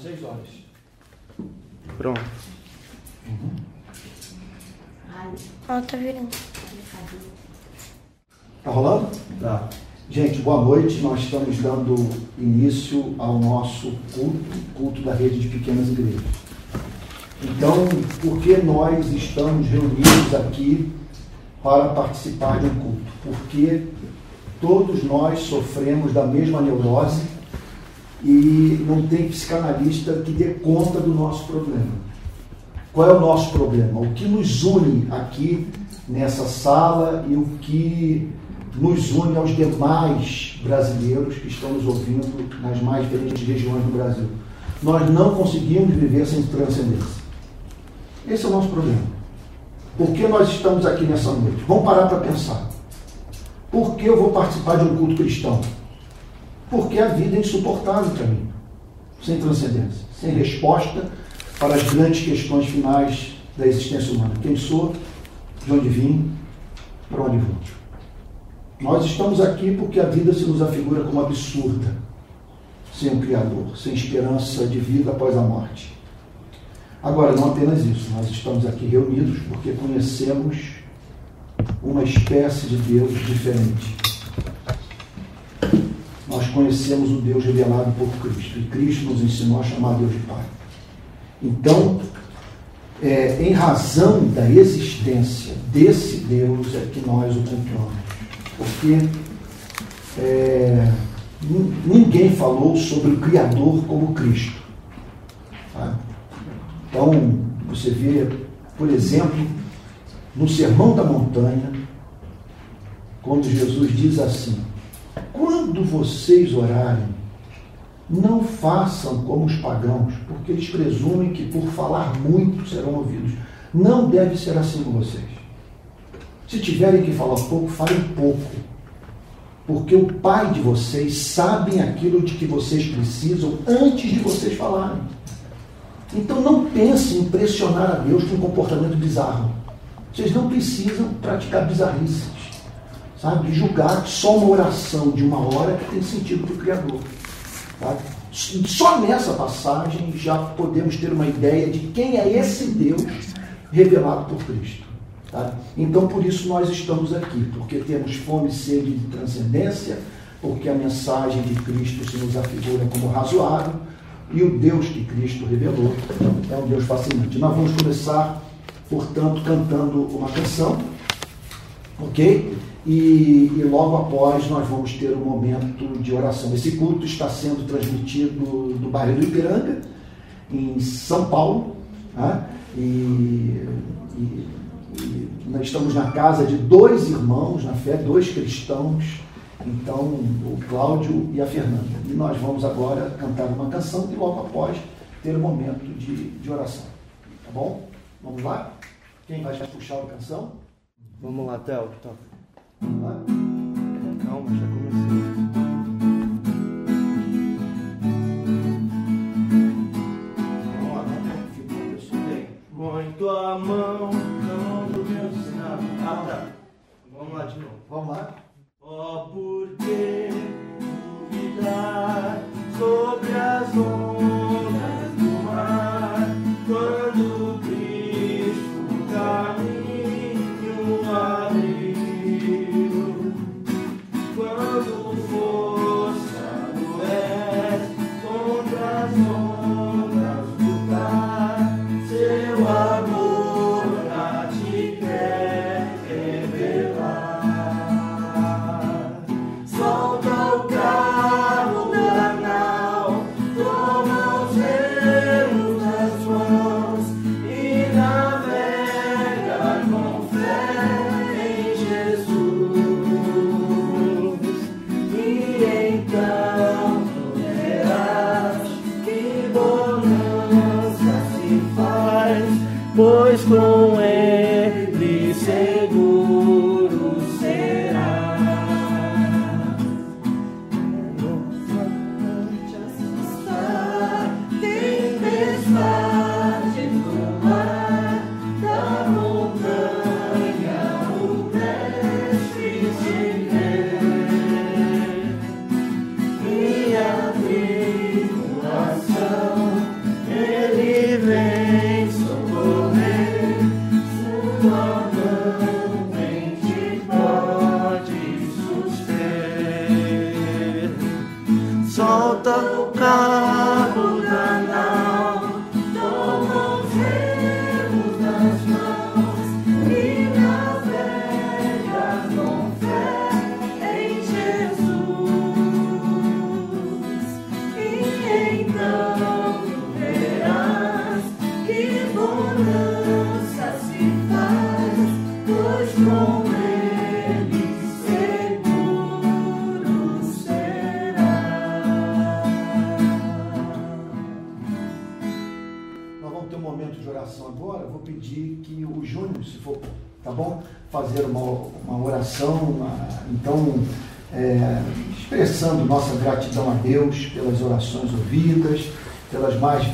Seis horas. Pronto. Ó, tá virando. Tá rolando? Tá. Gente, boa noite. Nós estamos dando início ao nosso culto, culto da rede de pequenas igrejas. Então, por que nós estamos reunidos aqui para participar de um culto? Porque todos nós sofremos da mesma neurose e não tem psicanalista que dê conta do nosso problema. Qual é o nosso problema? O que nos une aqui nessa sala e o que nos une aos demais brasileiros que estão nos ouvindo nas mais diferentes regiões do Brasil. Nós não conseguimos viver sem transcendência. Esse é o nosso problema. Por que nós estamos aqui nessa noite? Vamos parar para pensar. Por que eu vou participar de um culto cristão? Porque a vida é insuportável para mim, sem transcendência, sem resposta para as grandes questões finais da existência humana. Quem sou, de onde vim, para onde vou. Nós estamos aqui porque a vida se nos afigura como absurda, sem um Criador, sem esperança de vida após a morte. Agora, não apenas isso, nós estamos aqui reunidos porque conhecemos uma espécie de Deus diferente. Conhecemos o Deus revelado por Cristo e Cristo nos ensinou a chamar Deus de Pai. Então, é, em razão da existência desse Deus é que nós o cultuamos. Porque é, ninguém falou sobre o Criador como Cristo. Tá? Então, você vê, por exemplo, no Sermão da Montanha, quando Jesus diz assim: Quando vocês orarem, não façam como os pagãos, porque eles presumem que por falar muito serão ouvidos. Não deve ser assim com vocês. Se tiverem que falar pouco, falem pouco. Porque o Pai de vocês sabe aquilo de que vocês precisam antes de vocês falarem. Então não pense em pressionar a Deus com um comportamento bizarro. Vocês não precisam praticar bizarrices, sabe? Julgar só uma oração de uma hora que tem sentido para o Criador. Tá? Só nessa passagem já podemos ter uma ideia de quem é esse Deus revelado por Cristo. Tá? Então, por isso nós estamos aqui, porque temos fome e sede de transcendência, porque a mensagem de Cristo se nos afigura como razoável, e o Deus que Cristo revelou é um Deus fascinante. Nós vamos começar, portanto, cantando uma canção, ok? E, e, logo após nós vamos ter um momento de oração. Esse culto está sendo transmitido do bairro do Ipiranga, em São Paulo, né? e, e, e, nós estamos na casa de dois irmãos na fé, dois cristãos, então o Cláudio e a Fernanda. E nós vamos agora cantar uma canção e logo após ter um momento de, de oração. Tá bom? Vamos lá? Quem vai puxar a canção? Vamos lá, Théo, toca. Calma, já comecei. Muito a mão, não do meu sinal. Ah, tá. Vamos lá de novo. Vamos lá. Ó, oh, por que duvidar sobre as ondas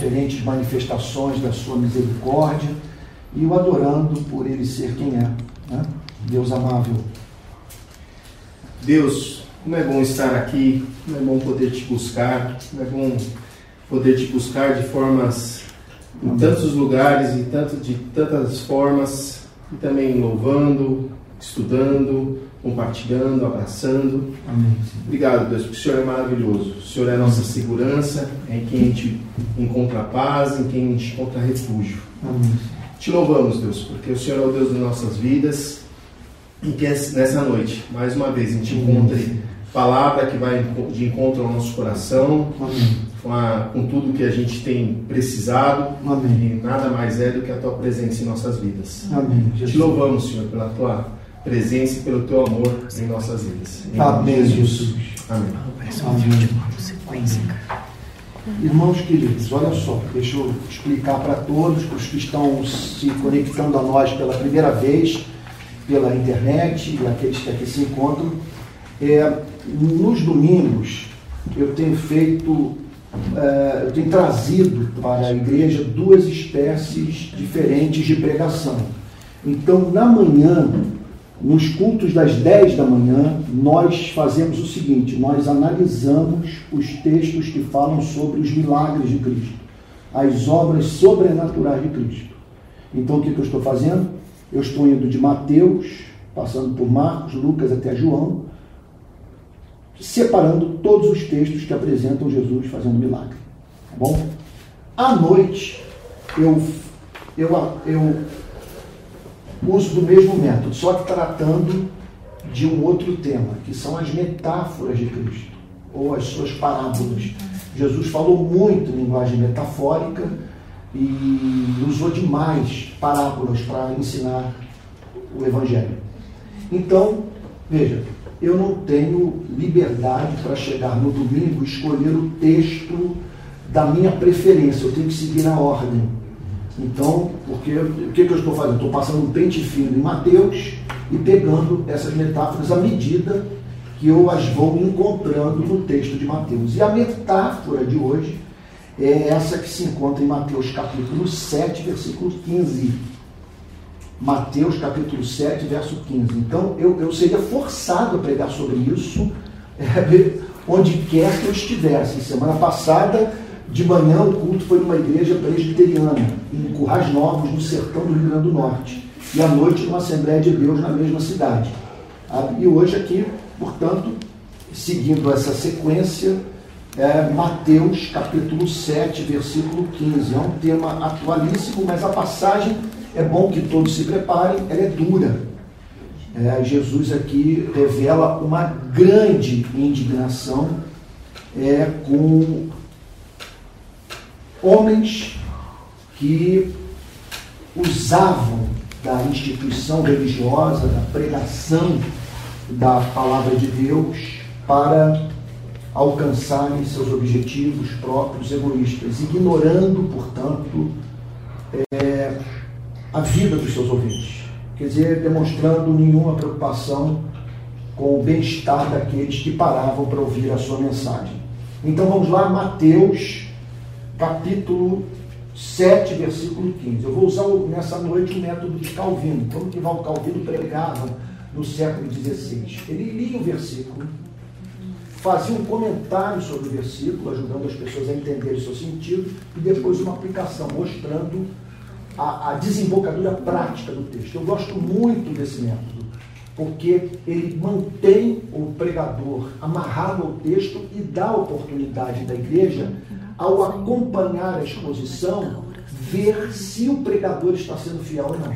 diferentes manifestações da sua misericórdia e o adorando por ele ser quem é. Né? Deus amável. Deus, como é bom estar aqui, como é bom poder te buscar, como é bom poder te buscar de formas em tantos lugares e tanto, de tantas formas, e também louvando, estudando, compartilhando, abraçando. Amém. Obrigado, Deus, porque o Senhor é maravilhoso. O Senhor é a nossa segurança, é em quem a gente encontra paz, em quem a gente encontra refúgio. Amém. Te louvamos, Deus, porque o Senhor é o Deus das nossas vidas e que nessa noite, mais uma vez, a gente encontre palavra que vai de encontro ao nosso coração, Amém com, a, com tudo que a gente tem precisado. Amém. E nada mais é do que a tua presença em nossas vidas. Amém. Te louvamos, Senhor, pela tua presença e pelo teu amor em nossas vidas. Em Amém, Jesus. Amém. Amém. Irmãos queridos, olha só, deixa eu explicar para todos, para os que estão se conectando a nós pela primeira vez, pela internet e aqueles que aqui se encontram. É, nos domingos eu tenho feito uh, eu tenho trazido para a igreja duas espécies diferentes de pregação. Então, na manhã, nos cultos das 10 da manhã, nós fazemos o seguinte: nós analisamos os textos que falam sobre os milagres de Cristo, as obras sobrenaturais de Cristo. Então, o que, eu estou fazendo? Eu estou indo de Mateus, passando por Marcos, Lucas até João, separando todos os textos que apresentam Jesus fazendo milagre. Tá bom? À noite, eu, eu, eu uso do mesmo método, só que tratando de um outro tema, que são as metáforas de Cristo, ou as suas parábolas. Jesus falou muito em linguagem metafórica e usou demais parábolas para ensinar o Evangelho. Então, veja, eu não tenho liberdade para chegar no domingo e escolher o texto da minha preferência, eu tenho que seguir a ordem. Então, porque o que, que eu estou fazendo? Estou passando um pente fino em Mateus e pegando essas metáforas à medida que eu as vou encontrando no texto de Mateus. E a metáfora de hoje é essa que se encontra em Mateus capítulo 7, versículo 15 Mateus capítulo 7, verso 15. Então eu, eu seria forçado a pregar sobre isso é, onde quer que eu estivesse. Semana passada, de manhã, o culto foi numa igreja presbiteriana, em Currais Novos, no sertão do Rio Grande do Norte. E à noite, numa Assembleia de Deus na mesma cidade. Ah, e hoje aqui, portanto, seguindo essa sequência, é Mateus capítulo 7, versículo 15. É um tema atualíssimo, mas a passagem é bom que todos se preparem, ela é dura. É, Jesus aqui revela uma grande indignação é, com homens que usavam da instituição religiosa, da pregação da palavra de Deus para alcançarem seus objetivos próprios egoístas, ignorando, portanto, é, a vida dos seus ouvintes. Quer dizer, demonstrando nenhuma preocupação com o bem-estar daqueles que paravam para ouvir a sua mensagem. Então vamos lá, Mateus, capítulo 7, versículo 15. Eu vou usar nessa noite o método de Calvino, como que Val Calvino pregava no século XVI. Ele lia o versículo, fazia um comentário sobre o versículo, ajudando as pessoas a entenderem o seu sentido, e depois uma aplicação, mostrando a, a desembocadura prática do texto. Eu gosto muito desse método, porque ele mantém o pregador amarrado ao texto e dá oportunidade da igreja, ao acompanhar a exposição, ver se o pregador está sendo fiel ou não.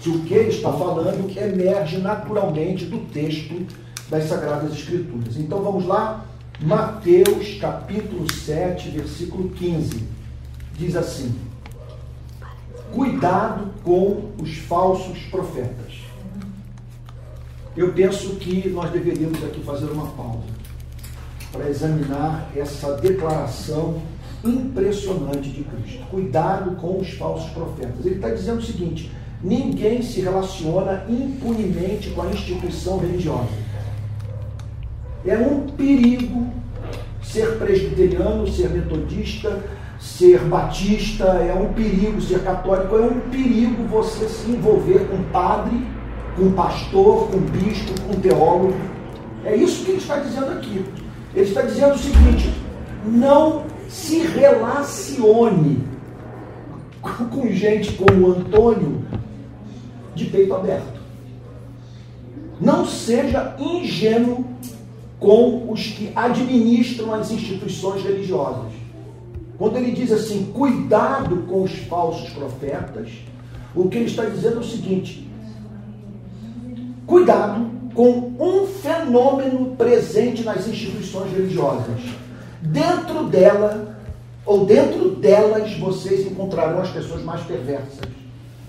Se o que ele está falando emerge naturalmente do texto das Sagradas Escrituras. Então vamos lá, Mateus capítulo 7, versículo 15. Diz assim: cuidado com os falsos profetas. Eu penso que nós deveríamos aqui fazer uma pausa para examinar essa declaração impressionante de Cristo. Cuidado com os falsos profetas. Ele está dizendo o seguinte: ninguém se relaciona impunemente com a instituição religiosa. É um perigo ser presbiteriano, ser metodista, ser batista, é um perigo ser católico, é um perigo você se envolver com padre, com pastor, com bispo, com teólogo. É isso que ele está dizendo aqui. Ele está dizendo o seguinte: não se relacione com gente como Antônio de peito aberto. Não seja ingênuo com os que administram as instituições religiosas. Quando ele diz assim, cuidado com os falsos profetas, o que ele está dizendo é o seguinte: cuidado com um fenômeno presente nas instituições religiosas. Dentro dela, ou dentro delas, vocês encontrarão as pessoas mais perversas,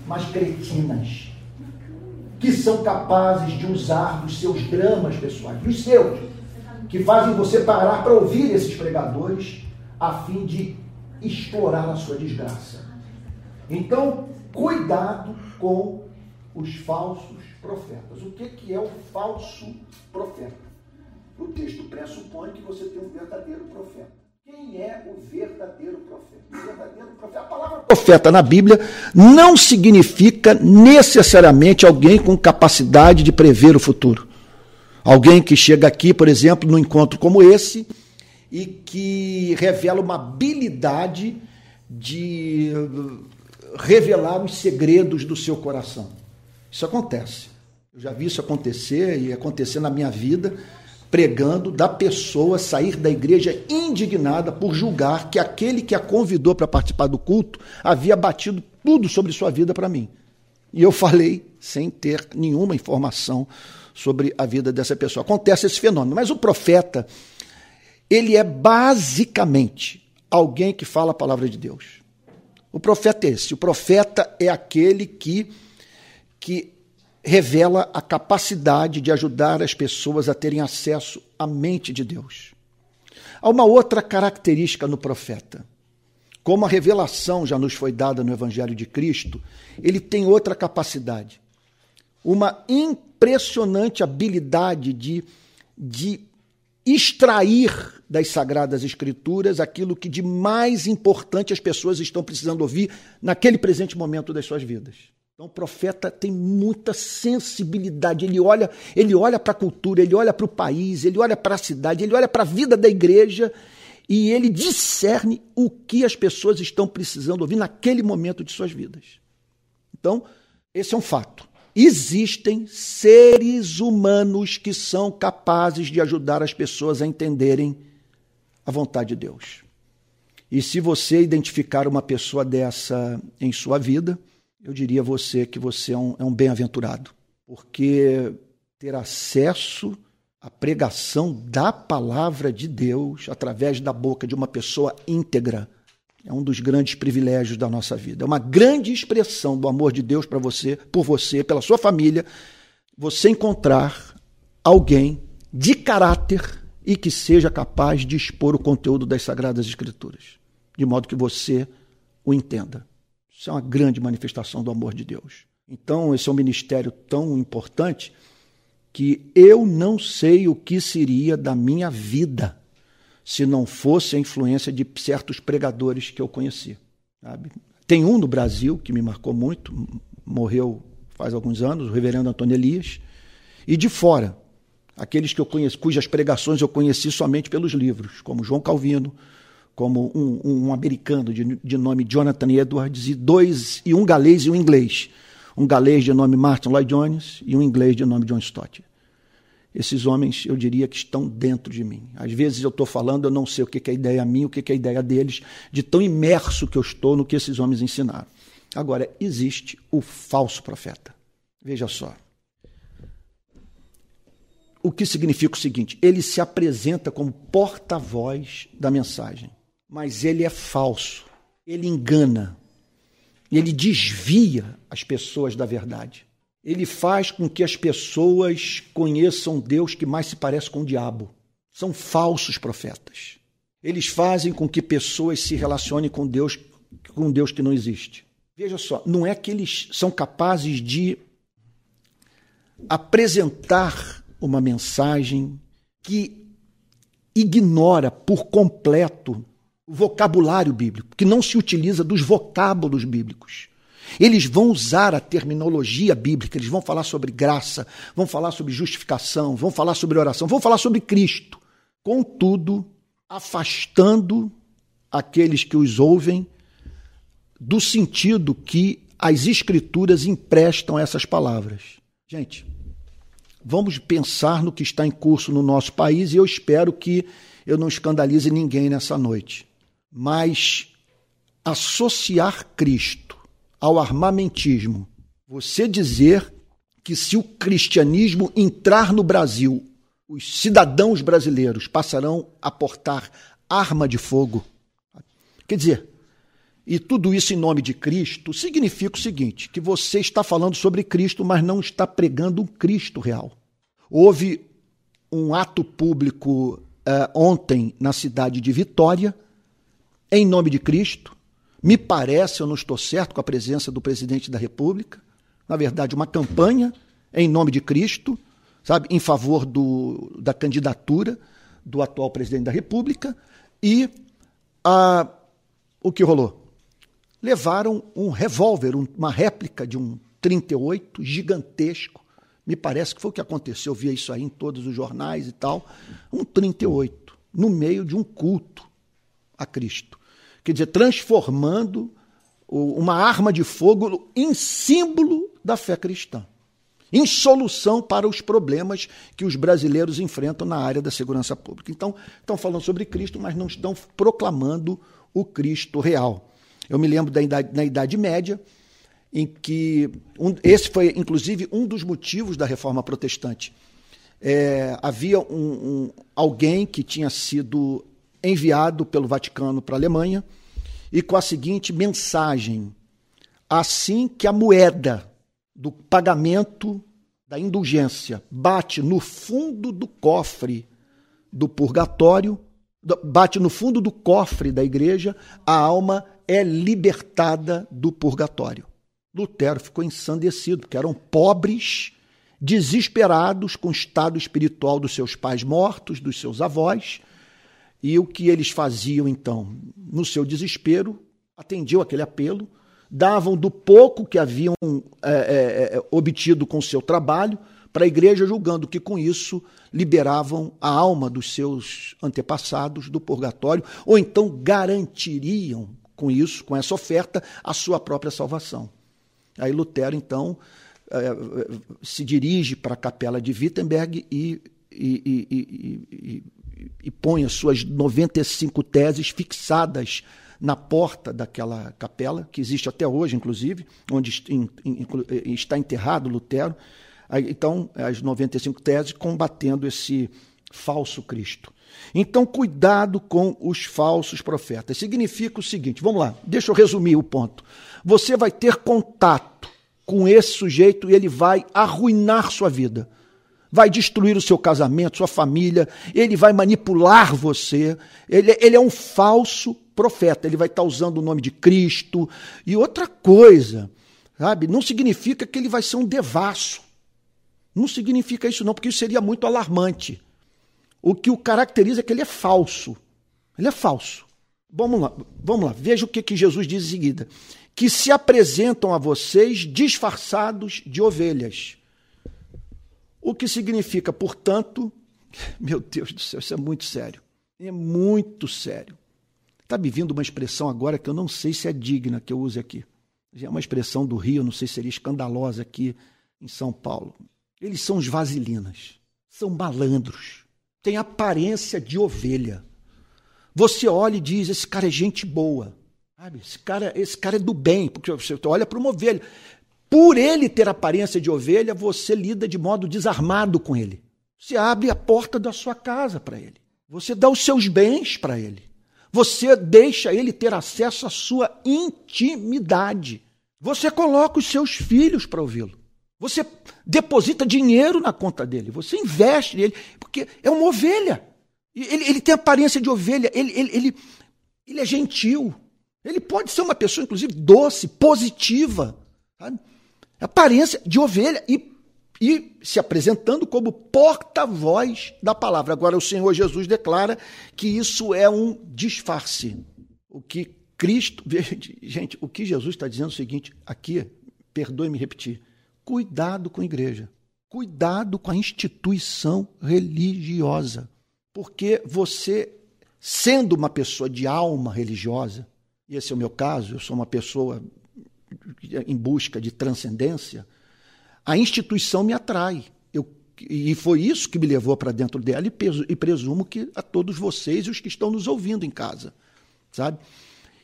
mais cretinas, que são capazes de usar os seus dramas pessoais, os seus, que fazem você parar para ouvir esses pregadores a fim de explorar a sua desgraça. Então, cuidado com os falsos profetas. O que, que é o falso profeta? O texto pressupõe que você tem um verdadeiro profeta. Quem é o verdadeiro profeta? O verdadeiro profeta. A palavra profeta na Bíblia não significa necessariamente alguém com capacidade de prever o futuro. Alguém que chega aqui, por exemplo, num encontro como esse e que revela uma habilidade de revelar os segredos do seu coração. Isso acontece. Eu já vi isso acontecer e acontecer na minha vida, pregando da pessoa sair da igreja indignada por julgar que aquele que a convidou para participar do culto havia batido tudo sobre sua vida para mim. E eu falei sem ter nenhuma informação sobre a vida dessa pessoa. Acontece esse fenômeno. Mas o profeta, ele é basicamente alguém que fala a palavra de Deus. O profeta é esse. O profeta é aquele que, que revela a capacidade de ajudar as pessoas a terem acesso à mente de Deus. Há uma outra característica no profeta. Como a revelação já nos foi dada no Evangelho de Cristo, ele tem outra capacidade. Uma impressionante habilidade de, de extrair das Sagradas Escrituras aquilo que de mais importante as pessoas estão precisando ouvir naquele presente momento das suas vidas. Então o profeta tem muita sensibilidade, ele olha, ele olha para a cultura, ele olha para o país, ele olha para a cidade, ele olha para a vida da igreja e ele discerne o que as pessoas estão precisando ouvir naquele momento de suas vidas. Então, esse é um fato. Existem seres humanos que são capazes de ajudar as pessoas a entenderem a vontade de Deus. E se você identificar uma pessoa dessa em sua vida, eu diria a você que você é um, é um bem-aventurado, porque ter acesso à pregação da palavra de Deus através da boca de uma pessoa íntegra é um dos grandes privilégios da nossa vida. É uma grande expressão do amor de Deus para você, por você, pela sua família, você encontrar alguém de caráter e que seja capaz de expor o conteúdo das Sagradas Escrituras, de modo que você o entenda. Isso é uma grande manifestação do amor de Deus. Então, esse é um ministério tão importante que eu não sei o que seria da minha vida se não fosse a influência de certos pregadores que eu conheci. Sabe? Tem um no Brasil que me marcou muito, morreu faz alguns anos, o reverendo Antônio Elias, e de fora, aqueles que eu conheci, cujas pregações eu conheci somente pelos livros, como João Calvino, como um, um americano de, de, nome Jonathan Edwards, e dois, e um galês e um inglês. Um galês de nome Martin Lloyd Jones e um inglês de nome John Stott. Esses homens, eu diria que estão dentro de mim. Às vezes eu estou falando, eu não sei o que é a ideia minha, o que é a ideia deles, de tão imerso que eu estou no que esses homens ensinaram. Agora, existe o falso profeta. Veja só o que significa o seguinte: ele se apresenta como porta-voz da mensagem, mas ele é falso, ele engana, ele desvia as pessoas da verdade. Ele faz com que as pessoas conheçam Deus que mais se parece com o diabo. São falsos profetas. Eles fazem com que pessoas se relacionem com Deus, com Deus que não existe. Veja só, não é que eles são capazes de apresentar uma mensagem que ignora por completo vocabulário bíblico, que não se utiliza dos vocábulos bíblicos. Eles vão usar a terminologia bíblica, eles vão falar sobre graça, vão falar sobre justificação, vão falar sobre oração, vão falar sobre Cristo. Contudo, afastando aqueles que os ouvem do sentido que as Escrituras emprestam essas palavras. Gente, vamos pensar no que está em curso no nosso país e eu espero que eu não escandalize ninguém nessa noite. Mas associar Cristo ao armamentismo, você dizer que se o cristianismo entrar no Brasil, os cidadãos brasileiros passarão a portar arma de fogo. Quer dizer, e tudo isso em nome de Cristo, significa o seguinte: que você está falando sobre Cristo, mas não está pregando um Cristo real. Houve um ato público uh, ontem na cidade de Vitória, em nome de Cristo. Me parece, eu não estou certo com a presença do presidente da República. Na verdade, uma campanha em nome de Cristo, sabe, em favor do, da candidatura do atual presidente da República. E uh, o que rolou? levaram um revólver, uma réplica de um 38 gigantesco. Me parece que foi o que aconteceu, eu via isso aí em todos os jornais e tal. Um 38, no meio de um culto a Cristo. Quer dizer, transformando uma arma de fogo em símbolo da fé cristã, em solução para os problemas que os brasileiros enfrentam na área da segurança pública. Então, estão falando sobre Cristo, mas não estão proclamando o Cristo real. Eu me lembro da idade, na Idade Média, em que um, esse foi, inclusive, um dos motivos da reforma protestante. É, havia um, um, alguém que tinha sido enviado pelo Vaticano para a Alemanha e com a seguinte mensagem: assim que a moeda do pagamento da indulgência bate no fundo do cofre do purgatório, bate no fundo do cofre da igreja, a alma é libertada do purgatório. Lutero ficou ensandecido, porque eram pobres, desesperados com o estado espiritual dos seus pais mortos, dos seus avós, e o que eles faziam então? No seu desespero, atendiam aquele apelo, davam do pouco que haviam é, é, é obtido com seu trabalho para a igreja, julgando que com isso liberavam a alma dos seus antepassados do purgatório, ou então garantiriam com isso, com essa oferta, a sua própria salvação. Aí Lutero, então, eh, se dirige para a capela de Wittenberg e, e, e, e, põe as suas 95 teses fixadas na porta daquela capela, que existe até hoje, inclusive, onde está enterrado Lutero. Então, as 95 teses combatendo esse falso Cristo. Então, cuidado com os falsos profetas. Significa o seguinte: vamos lá, deixa eu resumir o ponto. Você vai ter contato com esse sujeito e ele vai arruinar sua vida. Vai destruir o seu casamento, sua família, ele vai manipular você. Ele, ele é um falso profeta, ele vai estar usando o nome de Cristo. E outra coisa, sabe? Não significa que ele vai ser um devasso. Não significa isso, não, porque isso seria muito alarmante. O que o caracteriza é que ele é falso. Ele é falso. Vamos lá, vamos lá. Veja o que, que Jesus diz em seguida. Que se apresentam a vocês disfarçados de ovelhas. O que significa, portanto, meu Deus do céu, isso é muito sério. É muito sério. Está me vindo uma expressão agora que eu não sei se é digna que eu use aqui. É uma expressão do Rio, não sei se seria escandalosa aqui em São Paulo. Eles são os vasilinas, são malandros tem aparência de ovelha. Você olha e diz: esse cara é gente boa. Sabe? Esse, cara, esse cara é do bem, porque você olha para uma ovelha. Por ele ter aparência de ovelha, você lida de modo desarmado com ele. Você abre a porta da sua casa para ele. Você dá os seus bens para ele. Você deixa ele ter acesso à sua intimidade. Você coloca os seus filhos para ouvi-lo. Você deposita dinheiro na conta dele, você investe nele, porque é uma ovelha. Ele, ele tem aparência de ovelha, ele, ele, ele, ele é gentil. Ele pode ser uma pessoa, inclusive, doce, positiva. Sabe? Aparência de ovelha e, e se apresentando como porta-voz da palavra. Agora, o Senhor Jesus declara que isso é um disfarce. O que Cristo. Gente, o que Jesus está dizendo é o seguinte: aqui, perdoe-me repetir. Cuidado com a igreja. Cuidado com a instituição religiosa. Porque você, sendo uma pessoa de alma religiosa, e esse é o meu caso, eu sou uma pessoa em busca de transcendência, a instituição me atrai. Eu, e foi isso que me levou para dentro dela e, e presumo que a todos vocês e os que estão nos ouvindo em casa, sabe?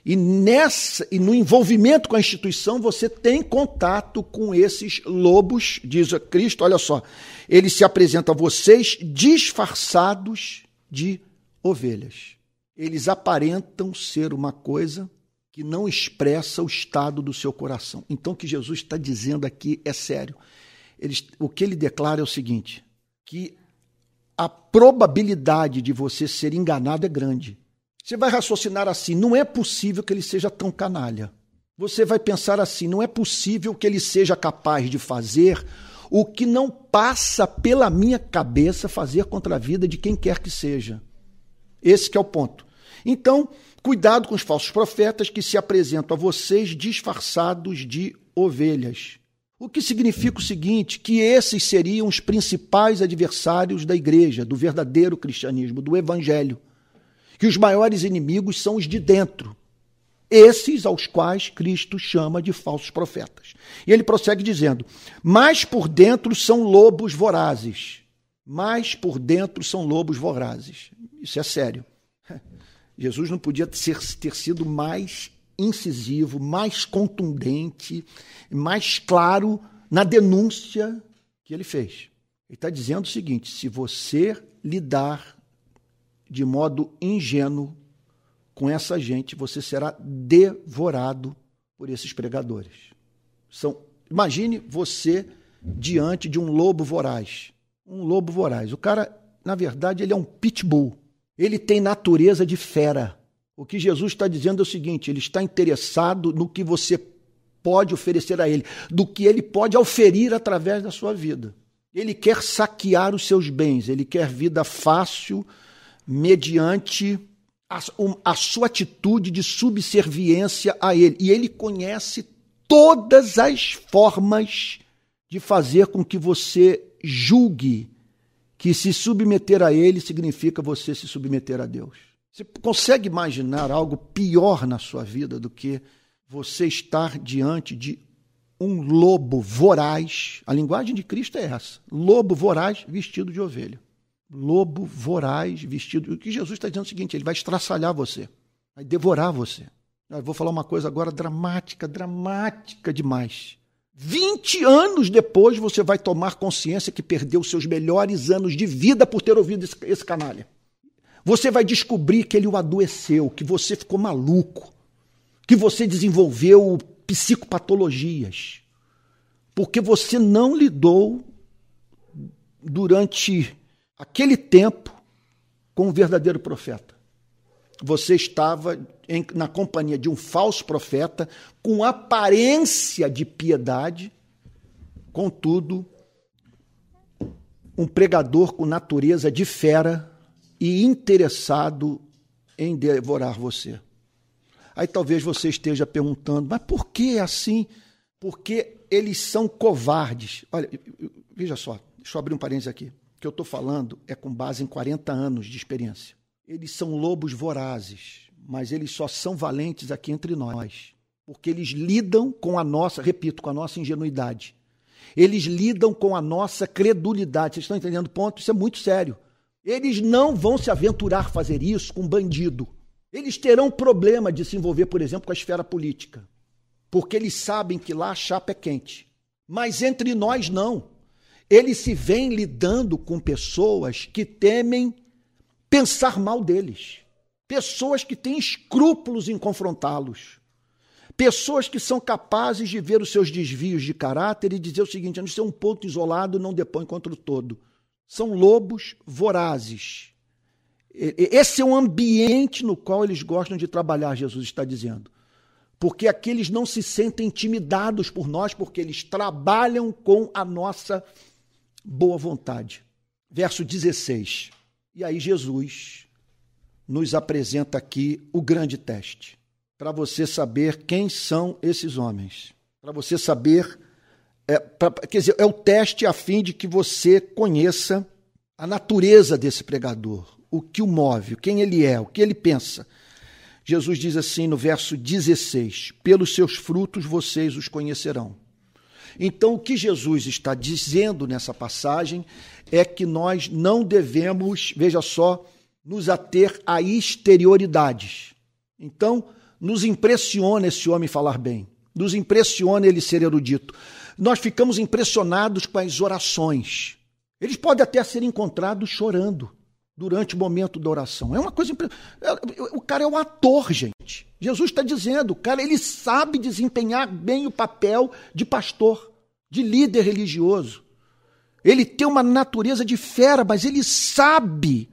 E nessa e no envolvimento com a instituição você tem contato com esses lobos, diz Cristo, olha só. Ele se apresenta a vocês disfarçados de ovelhas. Eles aparentam ser uma coisa que não expressa o estado do seu coração. Então o que Jesus está dizendo aqui é sério. Ele, o que ele declara é o seguinte: que a probabilidade de você ser enganado é grande. Você vai raciocinar assim: não é possível que ele seja tão canalha. Você vai pensar assim: não é possível que ele seja capaz de fazer o que não passa pela minha cabeça fazer contra a vida de quem quer que seja. Esse que é o ponto. Então, cuidado com os falsos profetas que se apresentam a vocês disfarçados de ovelhas. O que significa o seguinte: que esses seriam os principais adversários da igreja, do verdadeiro cristianismo, do evangelho que os maiores inimigos são os de dentro, esses aos quais Cristo chama de falsos profetas. E ele prossegue dizendo: Mas por dentro são lobos vorazes. Mas por dentro são lobos vorazes. Isso é sério. Jesus não podia ter, sido mais incisivo, mais contundente, mais claro na denúncia que ele fez. Ele está dizendo o seguinte: se você lidar de modo ingênuo com essa gente, você será devorado por esses pregadores. São, imagine você diante de um lobo voraz. Um lobo voraz. O cara, na verdade, ele é um pitbull. Ele tem natureza de fera. O que Jesus está dizendo é o seguinte: ele está interessado no que você pode oferecer a ele, do que ele pode oferir através da sua vida. Ele quer saquear os seus bens, ele quer vida fácil, mediante a, a sua atitude de subserviência a ele. E ele conhece todas as formas de fazer com que você julgue que se submeter a ele significa você se submeter a Deus. Você consegue imaginar algo pior na sua vida do que você estar diante de um lobo voraz? A linguagem de Cristo é essa: lobo voraz vestido de ovelha lobo voraz, vestido. O que Jesus está dizendo é o seguinte: ele vai estraçalhar você, vai devorar você. Eu vou falar uma coisa agora dramática, dramática demais. 20 anos depois você vai tomar consciência que perdeu seus melhores anos de vida por ter ouvido esse, esse canalha. Você vai descobrir que ele o adoeceu, que você ficou maluco, que você desenvolveu psicopatologias, porque você não lidou durante aquele tempo com um verdadeiro profeta. Você estava em, na companhia de um falso profeta com aparência de piedade, contudo, um pregador com natureza de fera e interessado em devorar você. Aí talvez você esteja perguntando, mas por que assim? Porque eles são covardes. Olha, veja só, deixa eu abrir um parênteses aqui que eu estou falando é com base em 40 anos de experiência. Eles são lobos vorazes, mas eles só são valentes aqui entre nós, porque eles lidam com a nossa, repito, com a nossa ingenuidade. Eles lidam com a nossa credulidade. Vocês estão entendendo o ponto? Isso é muito sério. Eles não vão se aventurar a fazer isso com bandido. Eles terão problema de se envolver, por exemplo, com a esfera política, porque eles sabem que lá a chapa é quente. Mas entre nós não ele se vem lidando com pessoas que temem pensar mal deles, pessoas que têm escrúpulos em confrontá-los, pessoas que são capazes de ver os seus desvios de caráter e dizer o seguinte: não ser um ponto isolado não depõe contra o todo. São lobos vorazes. Esse é o ambiente no qual eles gostam de trabalhar, Jesus está dizendo. Porque aqueles não se sentem intimidados por nós, porque eles trabalham com a nossa boa vontade. Verso 16. E aí Jesus nos apresenta aqui o grande teste, para você saber quem são esses homens, para você saber, é, pra, quer dizer, é o teste a fim de que você conheça a natureza desse pregador, o que o move, quem ele é, o que ele pensa. Jesus diz assim no verso 16: Pelos seus frutos vocês os conhecerão. Então, o que Jesus está dizendo nessa passagem é que nós não devemos, veja só, nos ater a exterioridades. Então, nos impressiona esse homem falar bem, nos impressiona ele ser erudito. Nós ficamos impressionados com as orações. Eles podem até ser encontrados chorando durante o momento da oração. É uma coisa. É, o cara é um ator, gente. Jesus está dizendo, o cara ele sabe desempenhar bem o papel de pastor, de líder religioso. Ele tem uma natureza de fera, mas ele sabe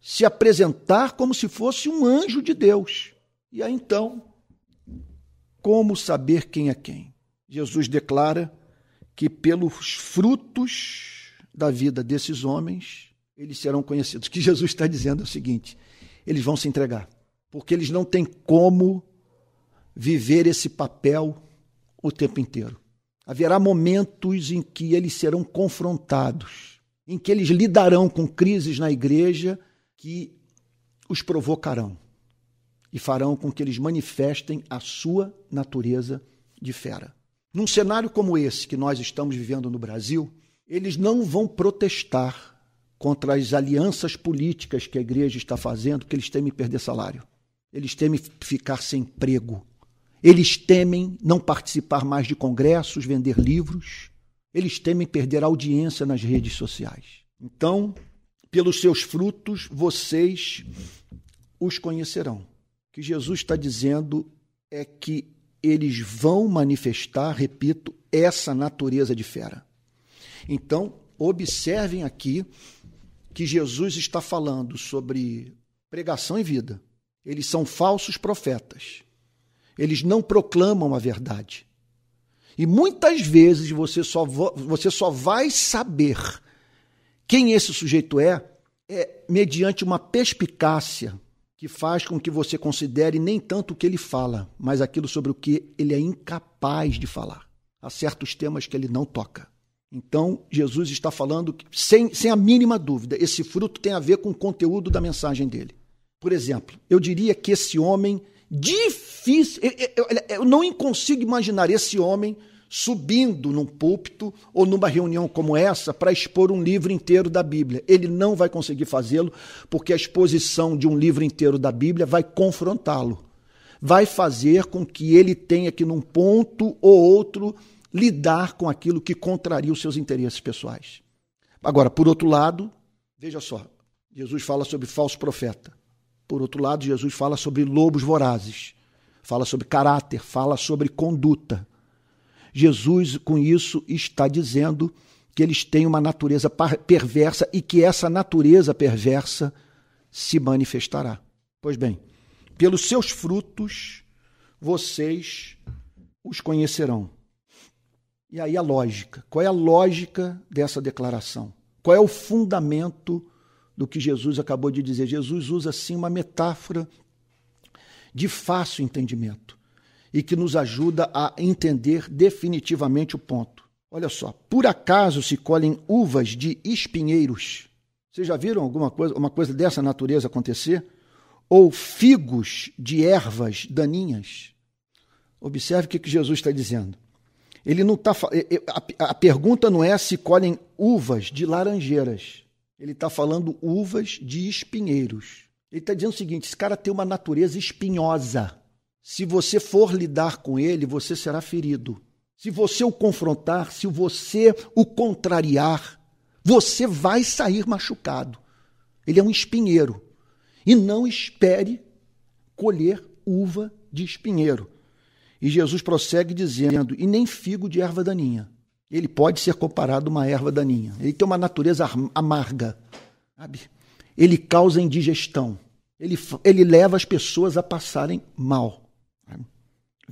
se apresentar como se fosse um anjo de Deus. E aí então, como saber quem é quem? Jesus declara que pelos frutos da vida desses homens, eles serão conhecidos. O que Jesus está dizendo é o seguinte: eles vão se entregar, porque eles não têm como viver esse papel o tempo inteiro. Haverá momentos em que eles serão confrontados, em que eles lidarão com crises na igreja que os provocarão e farão com que eles manifestem a sua natureza de fera. Num cenário como esse que nós estamos vivendo no Brasil, eles não vão protestar contra as alianças políticas que a igreja está fazendo, porque eles temem perder salário. Eles temem ficar sem emprego. Eles temem não participar mais de congressos, vender livros. Eles temem perder audiência nas redes sociais. Então, pelos seus frutos vocês os conhecerão. O que Jesus está dizendo é que eles vão manifestar, repito, essa natureza de fera. Então, observem aqui que Jesus está falando sobre pregação e vida. Eles são falsos profetas. Eles não proclamam a verdade. E muitas vezes você só, você só vai saber quem esse sujeito é, é mediante uma perspicácia que faz com que você considere nem tanto o que ele fala, mas aquilo sobre o que ele é incapaz de falar. Há certos temas que ele não toca. Então, Jesus está falando, sem, sem a mínima dúvida, esse fruto tem a ver com o conteúdo da mensagem dele. Por exemplo, eu diria que esse homem, difícil, eu, eu, eu não consigo imaginar esse homem subindo num púlpito ou numa reunião como essa para expor um livro inteiro da Bíblia. Ele não vai conseguir fazê-lo porque a exposição de um livro inteiro da Bíblia vai confrontá-lo. Vai fazer com que ele tenha que, num ponto ou outro, lidar com aquilo que contraria os seus interesses pessoais. Agora, por outro lado, veja só, Jesus fala sobre falso profeta. Por outro lado, Jesus fala sobre lobos vorazes, fala sobre caráter, fala sobre conduta. Jesus, com isso, está dizendo que eles têm uma natureza perversa e que essa natureza perversa se manifestará. Pois bem, pelos seus frutos vocês os conhecerão. E aí a lógica. Qual é a lógica dessa declaração? Qual é o fundamento do que Jesus acabou de dizer? Jesus usa assim uma metáfora de fácil entendimento e que nos ajuda a entender definitivamente o ponto. Olha só, por acaso se colhem uvas de espinheiros? Vocês já viram alguma coisa, uma coisa dessa natureza acontecer? Ou figos de ervas daninhas? Observe o que Jesus está dizendo. Ele não está. A pergunta não é se colhem uvas de laranjeiras. Ele está falando uvas de espinheiros. Ele está dizendo o seguinte: esse cara tem uma natureza espinhosa. Se você for lidar com ele, você será ferido. Se você o confrontar, se você o contrariar, você vai sair machucado. Ele é um espinheiro. E não espere colher uva de espinheiro. E Jesus prossegue dizendo: e nem figo de erva daninha. Ele pode ser comparado a uma erva daninha. Ele tem uma natureza amarga. Sabe? ele causa indigestão. Ele, ele leva as pessoas a passarem mal.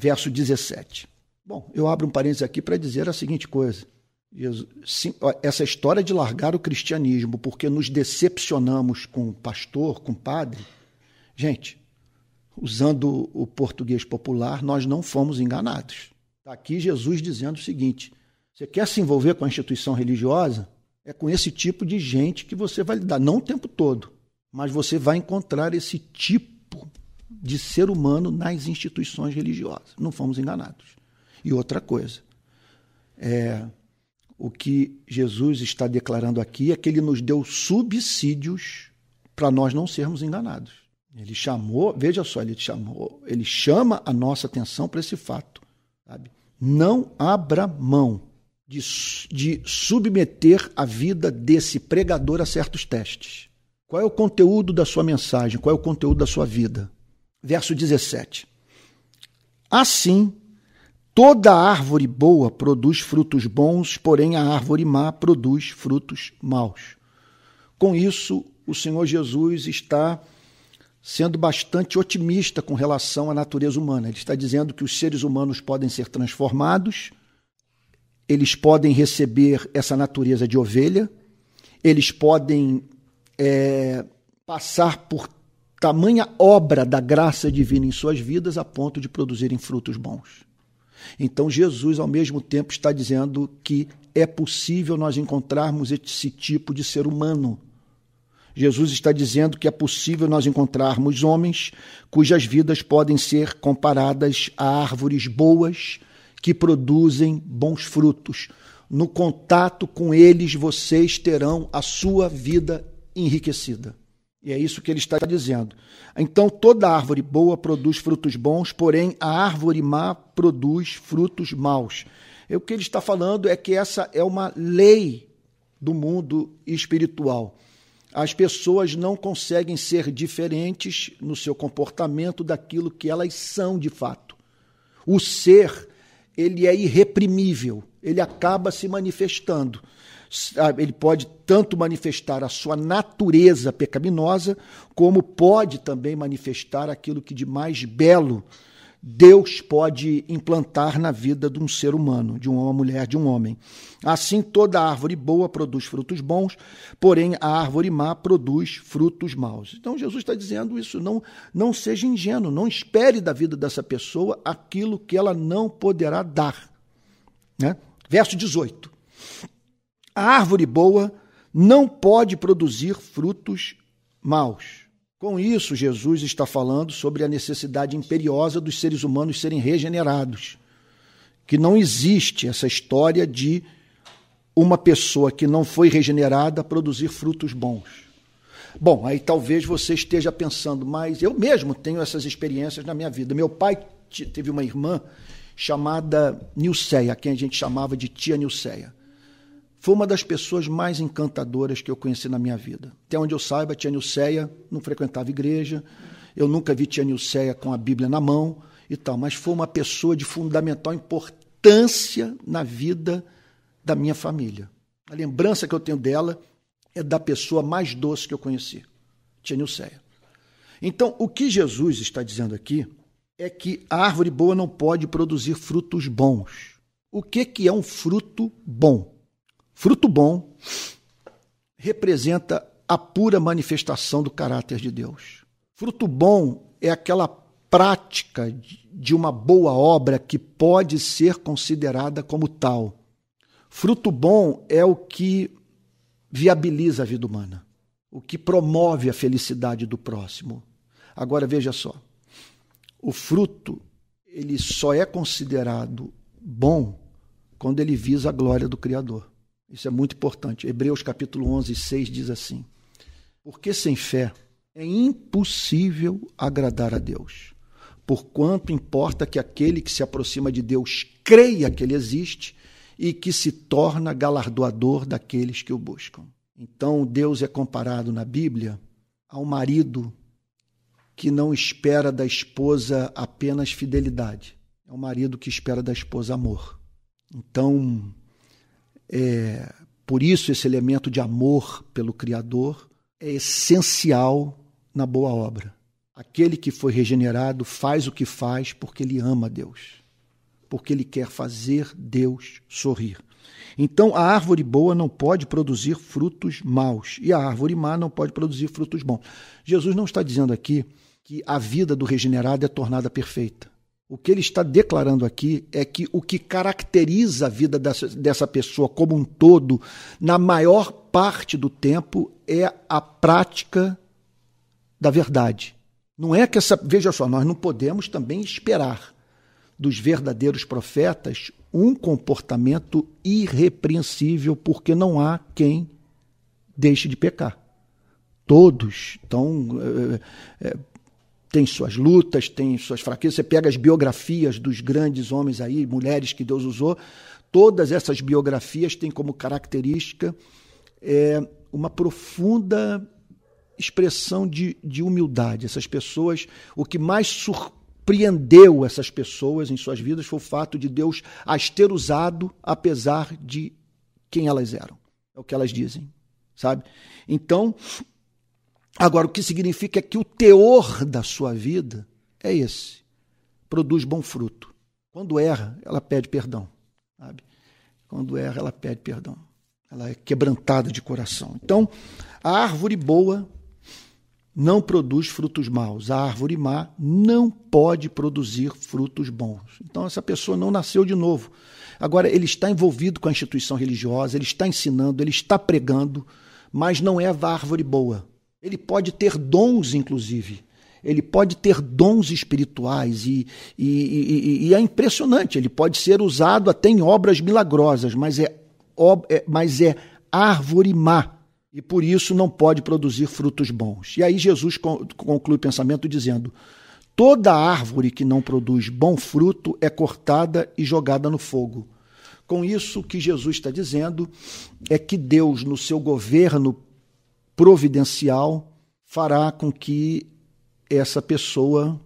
Verso 17. Bom, eu abro um parênteses aqui para dizer a seguinte coisa. essa história de largar o cristianismo porque nos decepcionamos com o pastor, com o padre, gente, usando o português popular, nós não fomos enganados. Está aqui Jesus dizendo o seguinte: você quer se envolver com a instituição religiosa? É com esse tipo de gente que você vai lidar, não o tempo todo, mas você vai encontrar esse tipo de ser humano nas instituições religiosas. Não fomos enganados. E outra coisa, é, o que Jesus está declarando aqui é que ele nos deu subsídios para nós não sermos enganados. Ele chamou, veja só, ele chamou, ele chama a nossa atenção para esse fato. Sabe? Não abra mão de, de submeter a vida desse pregador a certos testes. Qual é o conteúdo da sua mensagem? Qual é o conteúdo da sua vida? Verso 17. Assim, toda árvore boa produz frutos bons, porém a árvore má produz frutos maus. Com isso, o Senhor Jesus está sendo bastante otimista com relação à natureza humana. Ele está dizendo que os seres humanos podem ser transformados, eles podem receber essa natureza de ovelha, eles podem é, passar por tamanha obra da graça divina em suas vidas a ponto de produzirem frutos bons. Então, Jesus, ao mesmo tempo, está dizendo que é possível nós encontrarmos esse tipo de ser humano Jesus está dizendo que é possível nós encontrarmos homens cujas vidas podem ser comparadas a árvores boas que produzem bons frutos. No contato com eles, vocês terão a sua vida enriquecida. E é isso que ele está dizendo. Então, toda árvore boa produz frutos bons, porém a árvore má produz frutos maus. E o que ele está falando é que essa é uma lei do mundo espiritual as pessoas não conseguem ser diferentes no seu comportamento daquilo que elas são de fato. O ser, ele é irreprimível, ele acaba se manifestando. Ele pode tanto manifestar a sua natureza pecaminosa, como pode também manifestar aquilo que de mais belo Deus pode implantar na vida de um ser humano, de uma mulher, de um homem. Assim, toda árvore boa produz frutos bons, porém a árvore má produz frutos maus. Então, Jesus está dizendo isso. Não, não seja ingênuo, não espere da vida dessa pessoa aquilo que ela não poderá dar. Né? Verso 18: A árvore boa não pode produzir frutos maus com isso, Jesus está falando sobre a necessidade imperiosa dos seres humanos serem regenerados. Que não existe essa história de uma pessoa que não foi regenerada produzir frutos bons. Bom, aí talvez você esteja pensando, mas eu mesmo tenho essas experiências na minha vida. Meu pai teve uma irmã chamada Nilceia, quem a gente chamava de tia Nilceia. Foi uma das pessoas mais encantadoras que eu conheci na minha vida. Até onde eu saiba, Tia Nilceia não frequentava igreja, eu nunca vi Tia Nilceia com a Bíblia na mão e tal, mas foi uma pessoa de fundamental importância na vida da minha família. A lembrança que eu tenho dela é da pessoa mais doce que eu conheci, Tia Nilceia. Então, o que Jesus está dizendo aqui é que a árvore boa não pode produzir frutos bons. O que, que é um fruto bom? Fruto bom representa a pura manifestação do caráter de Deus. Fruto bom é aquela prática de uma boa obra que pode ser considerada como tal. Fruto bom é o que viabiliza a vida humana, o que promove a felicidade do próximo. Agora veja só. O fruto, ele só é considerado bom quando ele visa a glória do criador. Isso é muito importante. Hebreus capítulo 11, 6 diz assim: Porque sem fé é impossível agradar a Deus. Porquanto importa que aquele que se aproxima de Deus creia que ele existe e que se torna galardoador daqueles que o buscam. Então, Deus é comparado na Bíblia a um marido que não espera da esposa apenas fidelidade. É um marido que espera da esposa amor. Então, é, por isso, esse elemento de amor pelo Criador é essencial na boa obra. Aquele que foi regenerado faz o que faz porque ele ama Deus, porque ele quer fazer Deus sorrir. Então a árvore boa não pode produzir frutos maus e a árvore má não pode produzir frutos bons. Jesus não está dizendo aqui que a vida do regenerado é tornada perfeita. O que ele está declarando aqui é que o que caracteriza a vida dessa, dessa pessoa como um todo, na maior parte do tempo, é a prática da verdade. Não é que essa. Veja só, nós não podemos também esperar dos verdadeiros profetas um comportamento irrepreensível, porque não há quem deixe de pecar. Todos estão. É, é, tem suas lutas, tem suas fraquezas. Você pega as biografias dos grandes homens aí, mulheres que Deus usou, todas essas biografias têm como característica é, uma profunda expressão de, de humildade. Essas pessoas, o que mais surpreendeu essas pessoas em suas vidas foi o fato de Deus as ter usado apesar de quem elas eram. É o que elas dizem, sabe? Então, Agora, o que significa é que o teor da sua vida é esse: produz bom fruto. Quando erra, ela pede perdão. Sabe? Quando erra, ela pede perdão. Ela é quebrantada de coração. Então, a árvore boa não produz frutos maus. A árvore má não pode produzir frutos bons. Então, essa pessoa não nasceu de novo. Agora, ele está envolvido com a instituição religiosa, ele está ensinando, ele está pregando, mas não é a árvore boa. Ele pode ter dons, inclusive. Ele pode ter dons espirituais e, e, e, e, é impressionante. Ele pode ser usado até em obras milagrosas, mas é, é, mas é árvore má e por isso não pode produzir frutos bons. E aí Jesus conclui o pensamento dizendo: toda árvore que não produz bom fruto é cortada e jogada no fogo. Com isso, o que Jesus está dizendo é que Deus, no seu governo providencial fará com que essa pessoa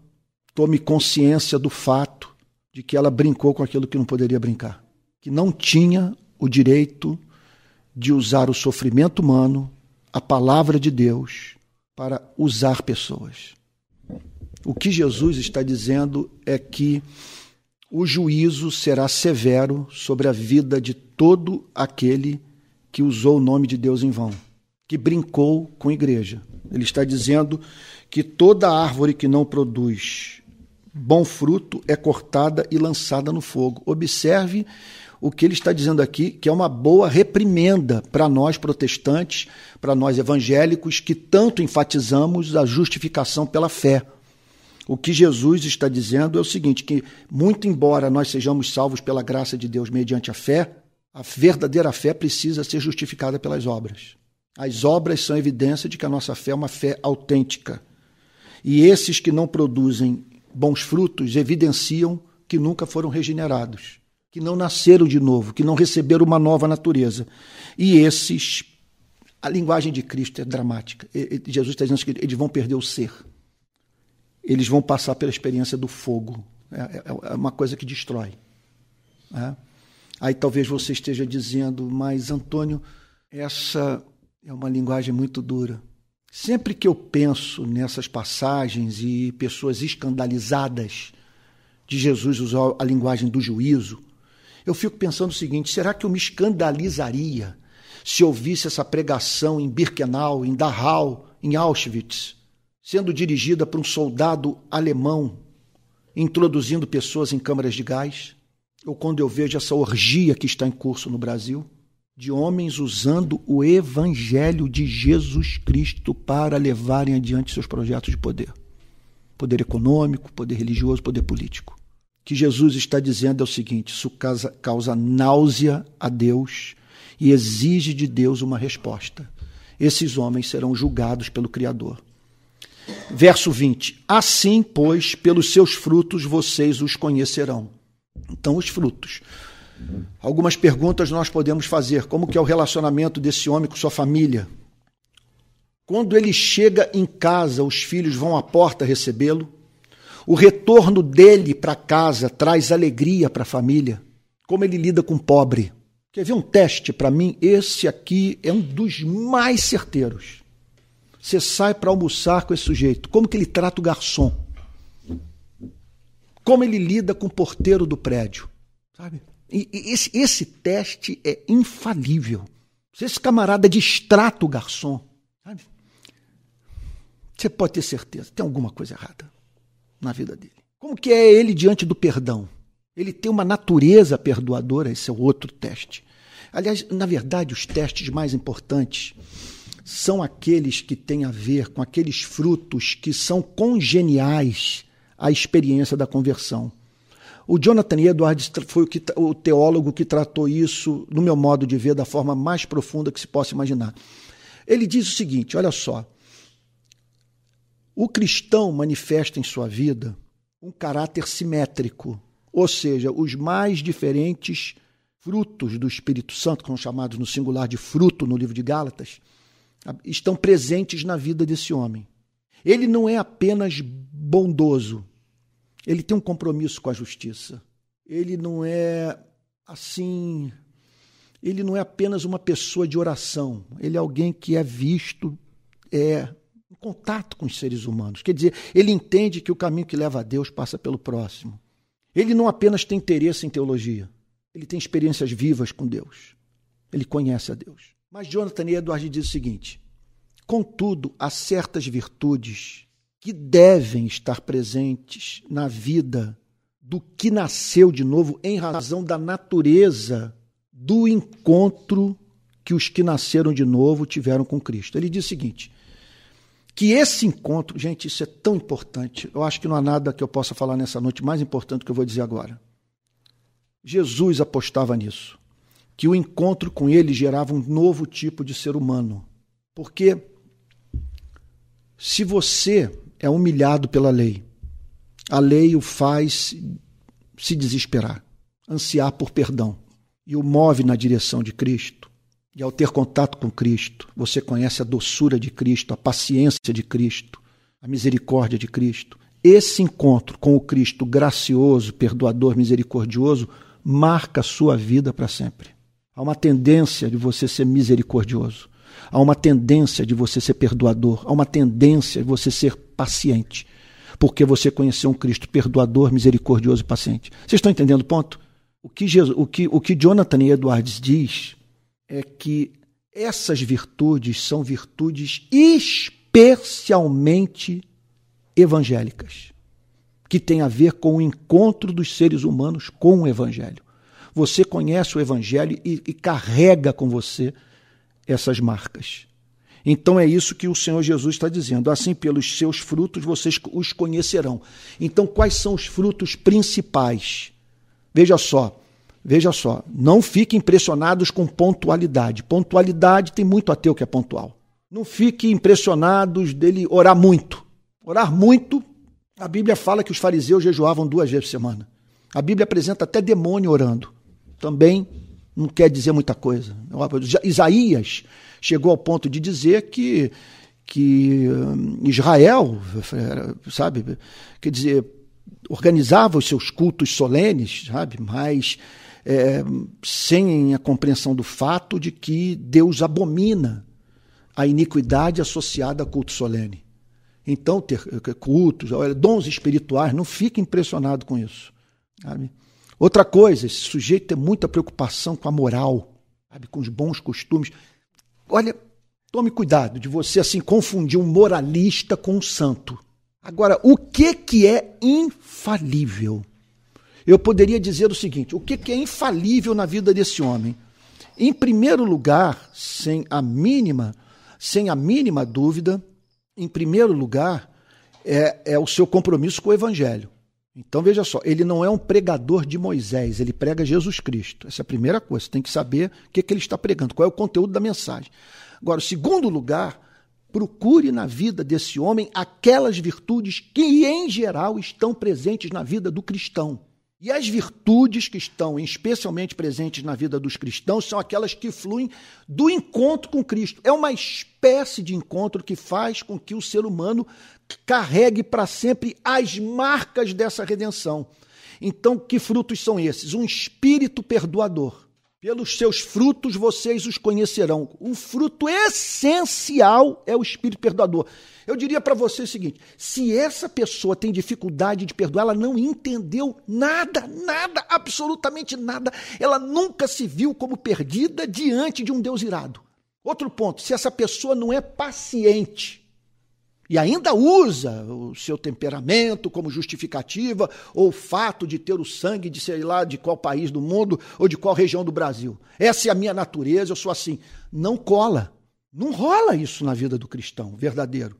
tome consciência do fato de que ela brincou com aquilo que não poderia brincar, que não tinha o direito de usar o sofrimento humano, a palavra de Deus, para usar pessoas. O que Jesus está dizendo é que o juízo será severo sobre a vida de todo aquele que usou o nome de Deus em vão que brincou com a igreja. Ele está dizendo que toda árvore que não produz bom fruto é cortada e lançada no fogo. Observe o que ele está dizendo aqui, que é uma boa reprimenda para nós protestantes, para nós evangélicos, que tanto enfatizamos a justificação pela fé. O que Jesus está dizendo é o seguinte: que, muito embora nós sejamos salvos pela graça de Deus mediante a fé, a verdadeira fé precisa ser justificada pelas obras. As obras são evidência de que a nossa fé é uma fé autêntica. E esses que não produzem bons frutos evidenciam que nunca foram regenerados, que não nasceram de novo, que não receberam uma nova natureza. E esses, a linguagem de Cristo é dramática. Jesus está dizendo que eles vão perder o ser. Eles vão passar pela experiência do fogo. É, é, é uma coisa que destrói. É? Aí talvez você esteja dizendo, mas Antônio, essa é uma linguagem muito dura. Sempre que eu penso nessas passagens e pessoas escandalizadas de Jesus usar a linguagem do juízo, eu fico pensando o seguinte: será que eu me escandalizaria se ouvisse essa pregação em Birkenau, em Dachau, em Auschwitz, sendo dirigida por um soldado alemão introduzindo pessoas em câmaras de gás? Ou quando eu vejo essa orgia que está em curso no Brasil? De homens usando o evangelho de Jesus Cristo para levarem adiante seus projetos de poder. Poder econômico, poder religioso, poder político. O que Jesus está dizendo é o seguinte: isso causa, causa náusea a Deus e exige de Deus uma resposta. Esses homens serão julgados pelo Criador. Verso 20: Assim, pois, pelos seus frutos vocês os conhecerão. Então, os frutos Algumas perguntas nós podemos fazer. Como que é o relacionamento desse homem com sua família? Quando ele chega em casa, os filhos vão à porta recebê-lo. O retorno dele para casa traz alegria para a família. Como ele lida com o pobre. Quer ver um teste para mim? Esse aqui é um dos mais certeiros. Você sai para almoçar com esse sujeito. Como que ele trata o garçom? Como ele lida com o porteiro do prédio? Sabe? E, esse, esse teste é infalível. Se esse camarada distrata o garçom, sabe? Você pode ter certeza, tem alguma coisa errada na vida dele. Como que é ele diante do perdão? Ele tem uma natureza perdoadora, esse é o outro teste. Aliás, na verdade, os testes mais importantes são aqueles que têm a ver com aqueles frutos que são congeniais à experiência da conversão. O Jonathan Edwards foi o, que, o teólogo que tratou isso, no meu modo de ver, da forma mais profunda que se possa imaginar. Ele diz o seguinte: olha só. O cristão manifesta em sua vida um caráter simétrico, ou seja, os mais diferentes frutos do Espírito Santo, que são chamados no singular de fruto no livro de Gálatas, estão presentes na vida desse homem. Ele não é apenas bondoso, ele tem um compromisso com a justiça. Ele não é assim. Ele não é apenas uma pessoa de oração, ele é alguém que é visto é, em contato com os seres humanos. Quer dizer, ele entende que o caminho que leva a Deus passa pelo próximo. Ele não apenas tem interesse em teologia, ele tem experiências vivas com Deus. Ele conhece a Deus. Mas Jonathan Edwards diz o seguinte: contudo, há certas virtudes que devem estar presentes na vida do que nasceu de novo em razão da natureza do encontro que os que nasceram de novo tiveram com Cristo. Ele diz o seguinte: que esse encontro, gente, isso é tão importante. Eu acho que não há nada que eu possa falar nessa noite mais importante do que eu vou dizer agora. Jesus apostava nisso, que o encontro com ele gerava um novo tipo de ser humano. Porque se você é humilhado pela lei, a lei o faz se desesperar, ansiar por perdão e o move na direção de Cristo. E ao ter contato com Cristo, você conhece a doçura de Cristo, a paciência de Cristo, a misericórdia de Cristo. Esse encontro com o Cristo gracioso, perdoador, misericordioso marca a sua vida para sempre. Há uma tendência de você ser misericordioso. Há uma tendência de você ser perdoador. Há uma tendência de você ser paciente. Porque você conheceu um Cristo perdoador, misericordioso e paciente. Vocês estão entendendo o ponto? O que, Jesus, o que, o que Jonathan Edwards diz é que essas virtudes são virtudes especialmente evangélicas que tem a ver com o encontro dos seres humanos com o Evangelho. Você conhece o Evangelho e, e carrega com você essas marcas. Então é isso que o Senhor Jesus está dizendo. Assim, pelos seus frutos vocês os conhecerão. Então, quais são os frutos principais? Veja só, veja só. Não fiquem impressionados com pontualidade. Pontualidade tem muito ateu que é pontual. Não fiquem impressionados dele orar muito. Orar muito a Bíblia fala que os fariseus jejuavam duas vezes por semana. A Bíblia apresenta até demônio orando. Também não quer dizer muita coisa. Isaías chegou ao ponto de dizer que, que hum, Israel, sabe, quer dizer, organizava os seus cultos solenes, sabe, mas é, sem a compreensão do fato de que Deus abomina a iniquidade associada a culto solene. Então, ter cultos, dons espirituais, não fique impressionado com isso. Sabe? Outra coisa, esse sujeito tem muita preocupação com a moral, sabe? com os bons costumes. Olha, tome cuidado de você assim confundir um moralista com um santo. Agora, o que, que é infalível? Eu poderia dizer o seguinte: o que, que é infalível na vida desse homem? Em primeiro lugar, sem a mínima, sem a mínima dúvida, em primeiro lugar, é, é o seu compromisso com o Evangelho. Então veja só, ele não é um pregador de Moisés, ele prega Jesus Cristo. Essa é a primeira coisa, você tem que saber o que, é que ele está pregando, qual é o conteúdo da mensagem. Agora, o segundo lugar, procure na vida desse homem aquelas virtudes que, em geral, estão presentes na vida do cristão. E as virtudes que estão especialmente presentes na vida dos cristãos são aquelas que fluem do encontro com Cristo. É uma espécie de encontro que faz com que o ser humano carregue para sempre as marcas dessa redenção. Então, que frutos são esses? Um espírito perdoador. Pelos seus frutos vocês os conhecerão. O fruto essencial é o espírito perdoador. Eu diria para você o seguinte: se essa pessoa tem dificuldade de perdoar, ela não entendeu nada, nada, absolutamente nada. Ela nunca se viu como perdida diante de um Deus irado. Outro ponto: se essa pessoa não é paciente, e ainda usa o seu temperamento como justificativa ou o fato de ter o sangue de sei lá de qual país do mundo ou de qual região do Brasil. Essa é a minha natureza, eu sou assim. Não cola. Não rola isso na vida do cristão verdadeiro.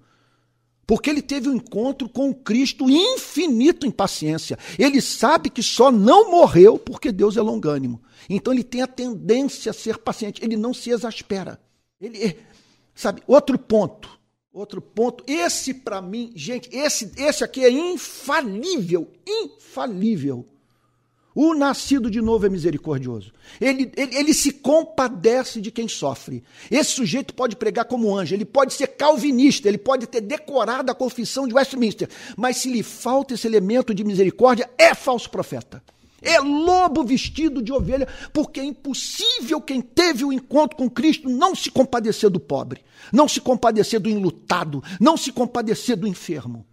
Porque ele teve um encontro com o Cristo infinito em paciência. Ele sabe que só não morreu porque Deus é longânimo. Então ele tem a tendência a ser paciente, ele não se exaspera. Ele, sabe, outro ponto Outro ponto, esse para mim, gente, esse, esse aqui é infalível, infalível. O nascido de novo é misericordioso. Ele, ele, ele, se compadece de quem sofre. Esse sujeito pode pregar como anjo, ele pode ser calvinista, ele pode ter decorado a confissão de Westminster, mas se lhe falta esse elemento de misericórdia, é falso profeta. É lobo vestido de ovelha, porque é impossível quem teve o encontro com Cristo não se compadecer do pobre, não se compadecer do enlutado, não se compadecer do enfermo.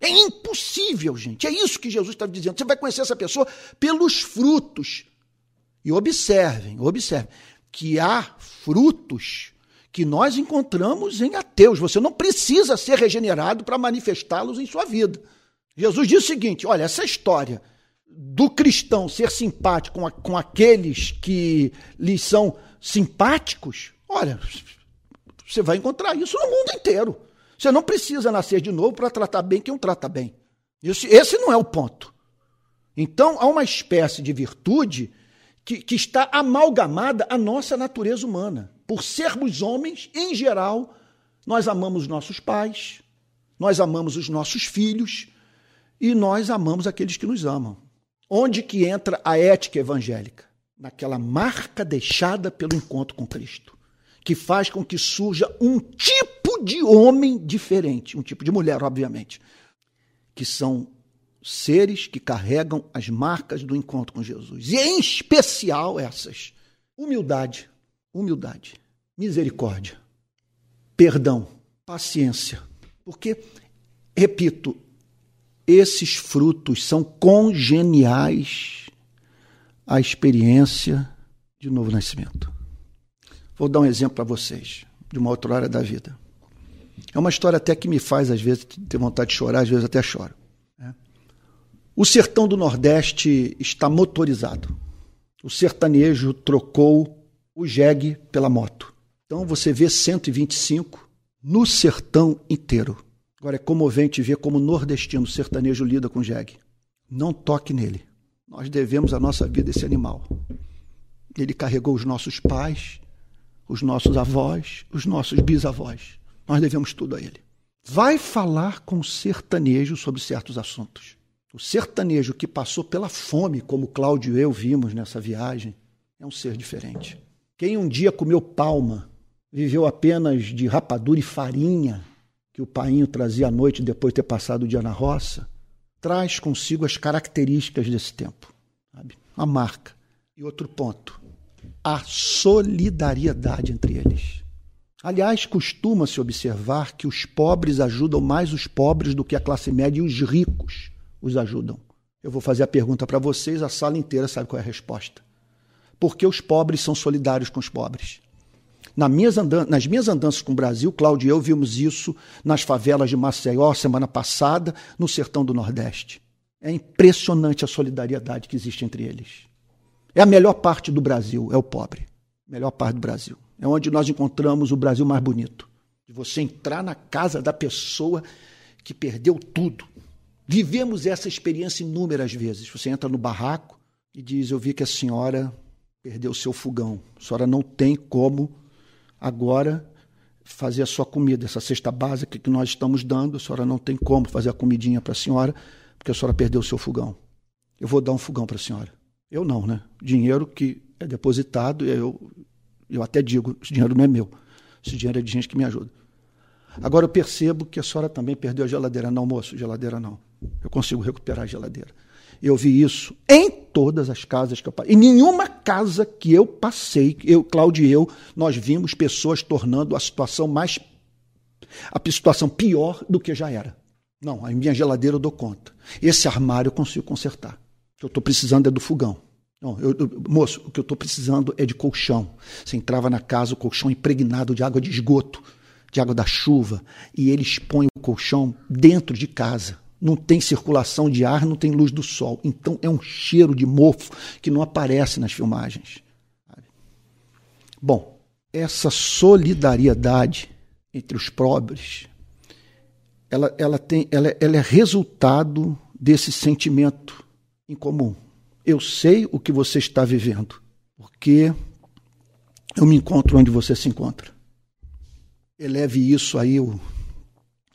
É impossível, gente. É isso que Jesus está dizendo. Você vai conhecer essa pessoa pelos frutos. E observem, observem, que há frutos que nós encontramos em ateus. Você não precisa ser regenerado para manifestá-los em sua vida. Jesus diz o seguinte: olha, essa história do cristão ser simpático com, a, com aqueles que lhe são simpáticos, olha, você vai encontrar isso no mundo inteiro. Você não precisa nascer de novo para tratar bem quem o trata bem. Esse não é o ponto. Então, há uma espécie de virtude que, que está amalgamada à nossa natureza humana. Por sermos homens, em geral, nós amamos nossos pais, nós amamos os nossos filhos e nós amamos aqueles que nos amam. Onde que entra a ética evangélica? Naquela marca deixada pelo encontro com Cristo, que faz com que surja um tipo de homem diferente, um tipo de mulher, obviamente, que são seres que carregam as marcas do encontro com Jesus. E em especial essas: humildade, humildade, misericórdia, perdão, paciência. Porque, repito, esses frutos são congeniais à experiência de novo nascimento. Vou dar um exemplo para vocês, de uma outra área da vida. É uma história até que me faz, às vezes, ter vontade de chorar, às vezes até choro. Né? O sertão do Nordeste está motorizado. O sertanejo trocou o jegue pela moto. Então você vê 125 no sertão inteiro. Agora é comovente ver como o nordestino sertanejo lida com jegue. Não toque nele. Nós devemos a nossa vida a esse animal. Ele carregou os nossos pais, os nossos avós, os nossos bisavós. Nós devemos tudo a ele. Vai falar com o sertanejo sobre certos assuntos. O sertanejo que passou pela fome, como Cláudio e eu vimos nessa viagem, é um ser diferente. Quem um dia comeu palma, viveu apenas de rapadura e farinha, que o painho trazia à noite depois de ter passado o dia na roça, traz consigo as características desse tempo. Sabe? A marca. E outro ponto, a solidariedade entre eles. Aliás, costuma-se observar que os pobres ajudam mais os pobres do que a classe média e os ricos os ajudam. Eu vou fazer a pergunta para vocês, a sala inteira sabe qual é a resposta. Porque os pobres são solidários com os pobres. Na minhas nas minhas andanças com o Brasil, Cláudio e eu vimos isso nas favelas de Maceió semana passada, no sertão do Nordeste. É impressionante a solidariedade que existe entre eles. É a melhor parte do Brasil, é o pobre. Melhor parte do Brasil. É onde nós encontramos o Brasil mais bonito. De você entrar na casa da pessoa que perdeu tudo. Vivemos essa experiência inúmeras vezes. Você entra no barraco e diz: Eu vi que a senhora perdeu seu fogão. A senhora não tem como agora fazer a sua comida, essa cesta básica que nós estamos dando, a senhora não tem como fazer a comidinha para a senhora, porque a senhora perdeu o seu fogão. Eu vou dar um fogão para a senhora. Eu não, né? Dinheiro que é depositado, eu, eu até digo, esse dinheiro não é meu. Esse dinheiro é de gente que me ajuda. Agora eu percebo que a senhora também perdeu a geladeira. Não, moço, geladeira não. Eu consigo recuperar a geladeira. Eu vi isso em todas as casas que eu passei. Em nenhuma casa que eu passei, eu, Cláudio e eu, nós vimos pessoas tornando a situação mais. a situação pior do que já era. Não, a minha geladeira eu dou conta. Esse armário eu consigo consertar. O que eu estou precisando é do fogão. Não, eu, eu, moço, o que eu estou precisando é de colchão. Você entrava na casa, o colchão impregnado de água de esgoto, de água da chuva, e eles põem o colchão dentro de casa não tem circulação de ar, não tem luz do sol. Então é um cheiro de mofo que não aparece nas filmagens. Bom, essa solidariedade entre os pobres, ela, ela, tem, ela, ela é resultado desse sentimento em comum. Eu sei o que você está vivendo, porque eu me encontro onde você se encontra. Eleve isso aí, o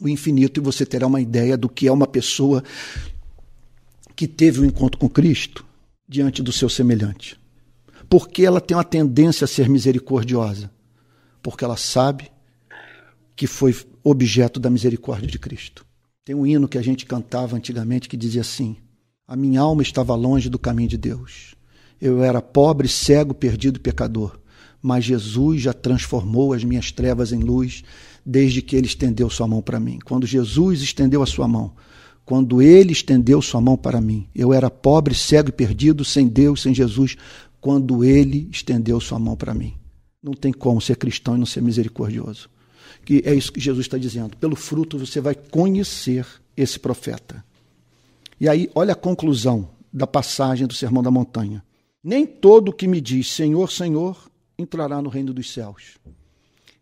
o infinito e você terá uma ideia do que é uma pessoa que teve um encontro com Cristo diante do seu semelhante. Porque ela tem uma tendência a ser misericordiosa? Porque ela sabe que foi objeto da misericórdia de Cristo. Tem um hino que a gente cantava antigamente que dizia assim: A minha alma estava longe do caminho de Deus. Eu era pobre, cego, perdido pecador. Mas Jesus já transformou as minhas trevas em luz desde que ele estendeu sua mão para mim. Quando Jesus estendeu a sua mão, quando ele estendeu sua mão para mim, eu era pobre, cego e perdido, sem Deus, sem Jesus, quando ele estendeu sua mão para mim. Não tem como ser cristão e não ser misericordioso. Que é isso que Jesus está dizendo. Pelo fruto você vai conhecer esse profeta. E aí, olha a conclusão da passagem do Sermão da Montanha. Nem todo que me diz Senhor, Senhor entrará no reino dos céus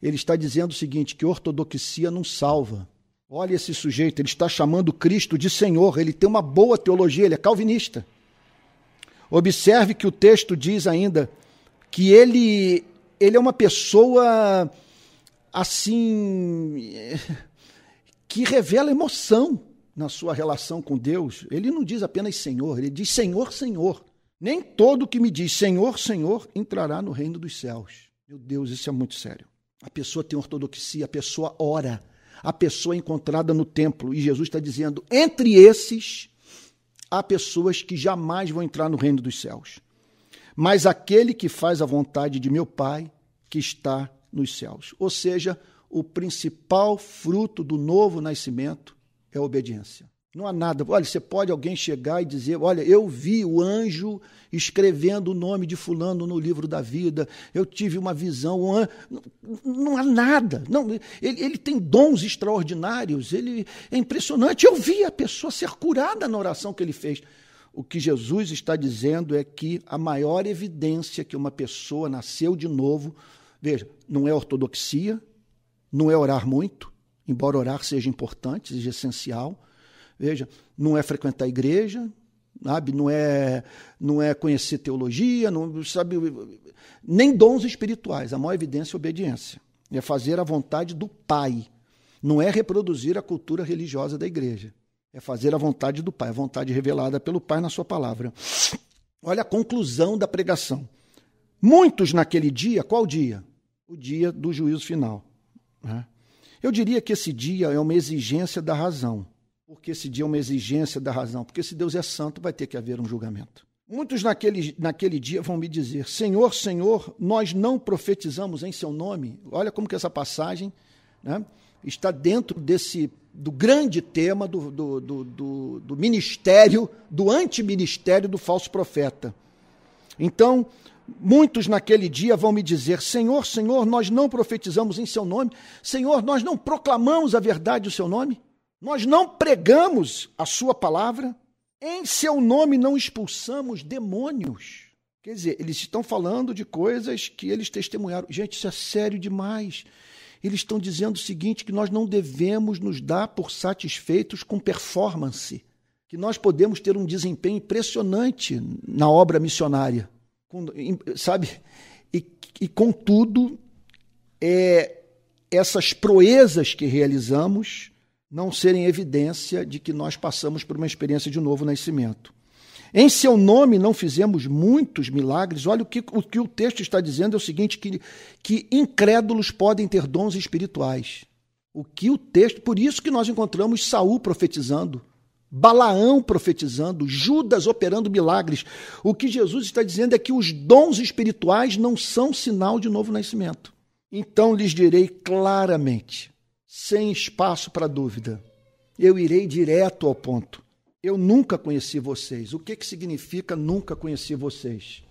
ele está dizendo o seguinte: que ortodoxia não salva. Olha esse sujeito, ele está chamando Cristo de Senhor, ele tem uma boa teologia, ele é calvinista. Observe que o texto diz ainda que ele, ele é uma pessoa assim que revela emoção na sua relação com Deus. Ele não diz apenas Senhor, ele diz Senhor, Senhor. Nem todo que me diz Senhor, Senhor entrará no reino dos céus. Meu Deus, isso é muito sério. A pessoa tem ortodoxia, a pessoa ora, a pessoa é encontrada no templo. E Jesus está dizendo: entre esses, há pessoas que jamais vão entrar no reino dos céus. Mas aquele que faz a vontade de meu Pai que está nos céus. Ou seja, o principal fruto do novo nascimento é a obediência. Não há nada. Olha, você pode alguém chegar e dizer: Olha, eu vi o anjo escrevendo o nome de Fulano no livro da vida, eu tive uma visão. Um não, não, há nada. Não, ele, ele tem dons extraordinários, ele é impressionante. Eu vi a pessoa ser curada na oração que ele fez. O que Jesus está dizendo é que a maior evidência que uma pessoa nasceu de novo, veja, não é ortodoxia, não é orar muito, embora orar seja importante, seja essencial Veja, não é frequentar a igreja, sabe? Não é, não é conhecer teologia, não sabe nem dons espirituais. A maior evidência é obediência. É fazer a vontade do Pai. Não é reproduzir a cultura religiosa da igreja. É fazer a vontade do Pai, a vontade revelada pelo Pai na sua palavra. Olha a conclusão da pregação. Muitos naquele dia, qual dia? O dia do juízo final. Né? Eu diria que esse dia é uma exigência da razão. Porque esse dia é uma exigência da razão. Porque se Deus é santo, vai ter que haver um julgamento. Muitos naquele, naquele dia vão me dizer: Senhor, Senhor, nós não profetizamos em seu nome. Olha como que essa passagem né, está dentro desse do grande tema do, do, do, do, do ministério, do antiministério do falso profeta. Então, muitos naquele dia vão me dizer: Senhor, Senhor, nós não profetizamos em seu nome. Senhor, nós não proclamamos a verdade do seu nome. Nós não pregamos a sua palavra, em seu nome não expulsamos demônios. Quer dizer, eles estão falando de coisas que eles testemunharam. Gente, isso é sério demais. Eles estão dizendo o seguinte: que nós não devemos nos dar por satisfeitos com performance, que nós podemos ter um desempenho impressionante na obra missionária, sabe? E, e contudo, é, essas proezas que realizamos não serem evidência de que nós passamos por uma experiência de novo nascimento. Em seu nome não fizemos muitos milagres. Olha o que o, que o texto está dizendo é o seguinte: que, que incrédulos podem ter dons espirituais. O que o texto, por isso que nós encontramos Saul profetizando Balaão profetizando, Judas operando milagres. O que Jesus está dizendo é que os dons espirituais não são sinal de novo nascimento. Então lhes direi claramente, sem espaço para dúvida, eu irei direto ao ponto. Eu nunca conheci vocês. O que, que significa nunca conheci vocês?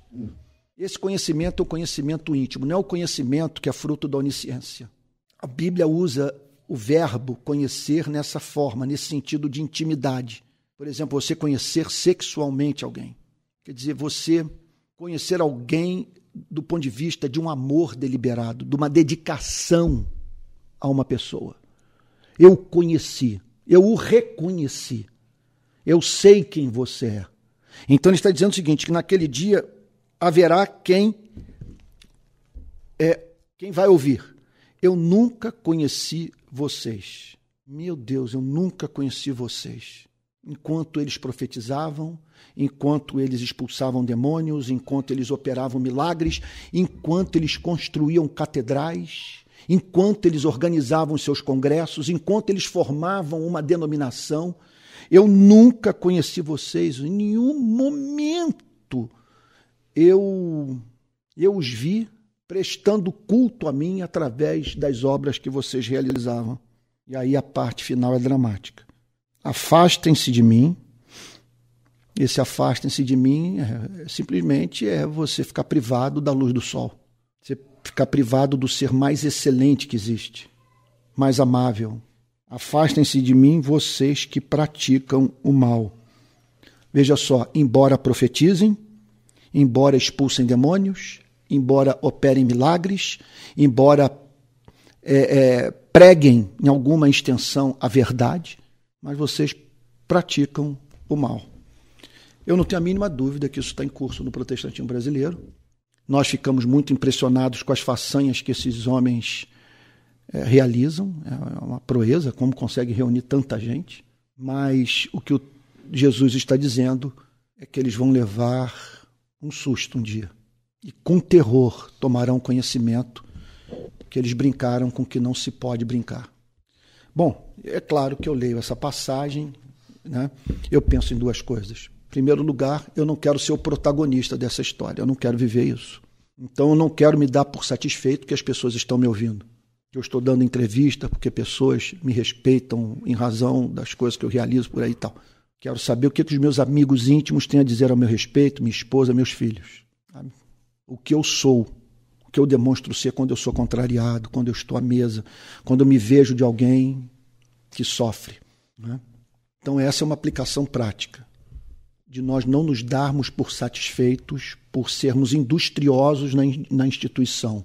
Esse conhecimento é o conhecimento íntimo, não é o conhecimento que é fruto da onisciência. A Bíblia usa o verbo conhecer nessa forma, nesse sentido de intimidade. Por exemplo, você conhecer sexualmente alguém. Quer dizer, você conhecer alguém do ponto de vista de um amor deliberado, de uma dedicação a uma pessoa. Eu conheci, eu o reconheci. Eu sei quem você é. Então ele está dizendo o seguinte: que naquele dia haverá quem é quem vai ouvir. Eu nunca conheci vocês. Meu Deus, eu nunca conheci vocês. Enquanto eles profetizavam, enquanto eles expulsavam demônios, enquanto eles operavam milagres, enquanto eles construíam catedrais, enquanto eles organizavam seus congressos, enquanto eles formavam uma denominação, eu nunca conheci vocês, em nenhum momento eu, eu os vi prestando culto a mim através das obras que vocês realizavam. E aí a parte final é dramática. Afastem-se de mim. Esse afastem-se de mim é, simplesmente é você ficar privado da luz do sol. Você ficar privado do ser mais excelente que existe, mais amável. Afastem-se de mim vocês que praticam o mal. Veja só, embora profetizem, embora expulsem demônios, embora operem milagres, embora é, é, preguem em alguma extensão a verdade, mas vocês praticam o mal. Eu não tenho a mínima dúvida que isso está em curso no protestantismo brasileiro. Nós ficamos muito impressionados com as façanhas que esses homens é, realizam. É uma proeza como consegue reunir tanta gente. Mas o que o Jesus está dizendo é que eles vão levar um susto um dia e com terror tomarão conhecimento que eles brincaram com que não se pode brincar. Bom, é claro que eu leio essa passagem, né? eu penso em duas coisas. Primeiro lugar, eu não quero ser o protagonista dessa história, eu não quero viver isso. Então eu não quero me dar por satisfeito que as pessoas estão me ouvindo. Eu estou dando entrevista porque pessoas me respeitam em razão das coisas que eu realizo por aí e tal. Quero saber o que, que os meus amigos íntimos têm a dizer ao meu respeito, minha esposa, meus filhos. O que eu sou, o que eu demonstro ser quando eu sou contrariado, quando eu estou à mesa, quando eu me vejo de alguém que sofre. Né? Então, essa é uma aplicação prática de nós não nos darmos por satisfeitos por sermos industriosos na, na instituição,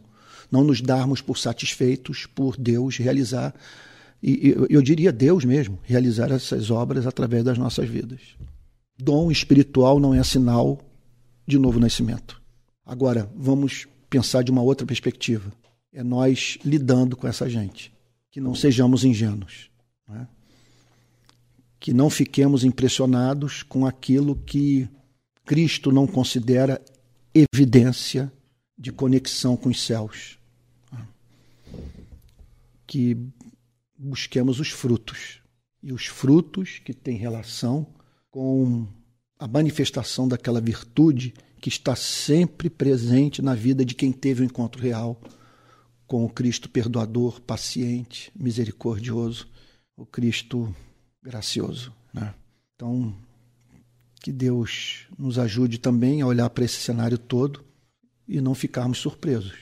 não nos darmos por satisfeitos por Deus realizar, e eu diria Deus mesmo, realizar essas obras através das nossas vidas. Dom espiritual não é sinal de novo nascimento. Agora, vamos pensar de uma outra perspectiva. É nós lidando com essa gente. Que não sejamos ingênuos. Né? Que não fiquemos impressionados com aquilo que Cristo não considera evidência de conexão com os céus. Que busquemos os frutos. E os frutos que têm relação com a manifestação daquela virtude que está sempre presente na vida de quem teve o um encontro real com o Cristo perdoador, paciente, misericordioso, o Cristo gracioso. Né? Então, que Deus nos ajude também a olhar para esse cenário todo e não ficarmos surpresos.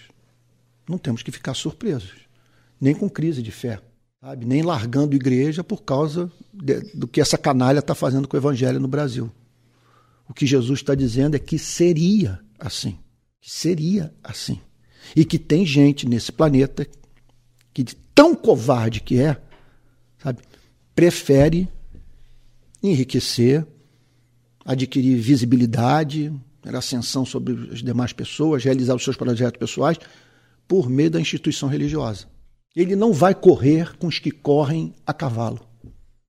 Não temos que ficar surpresos, nem com crise de fé, sabe? nem largando igreja por causa de, do que essa canalha está fazendo com o evangelho no Brasil. O que Jesus está dizendo é que seria assim. Que seria assim. E que tem gente nesse planeta que, de tão covarde que é, sabe, prefere enriquecer, adquirir visibilidade, ascensão sobre as demais pessoas, realizar os seus projetos pessoais por meio da instituição religiosa. Ele não vai correr com os que correm a cavalo.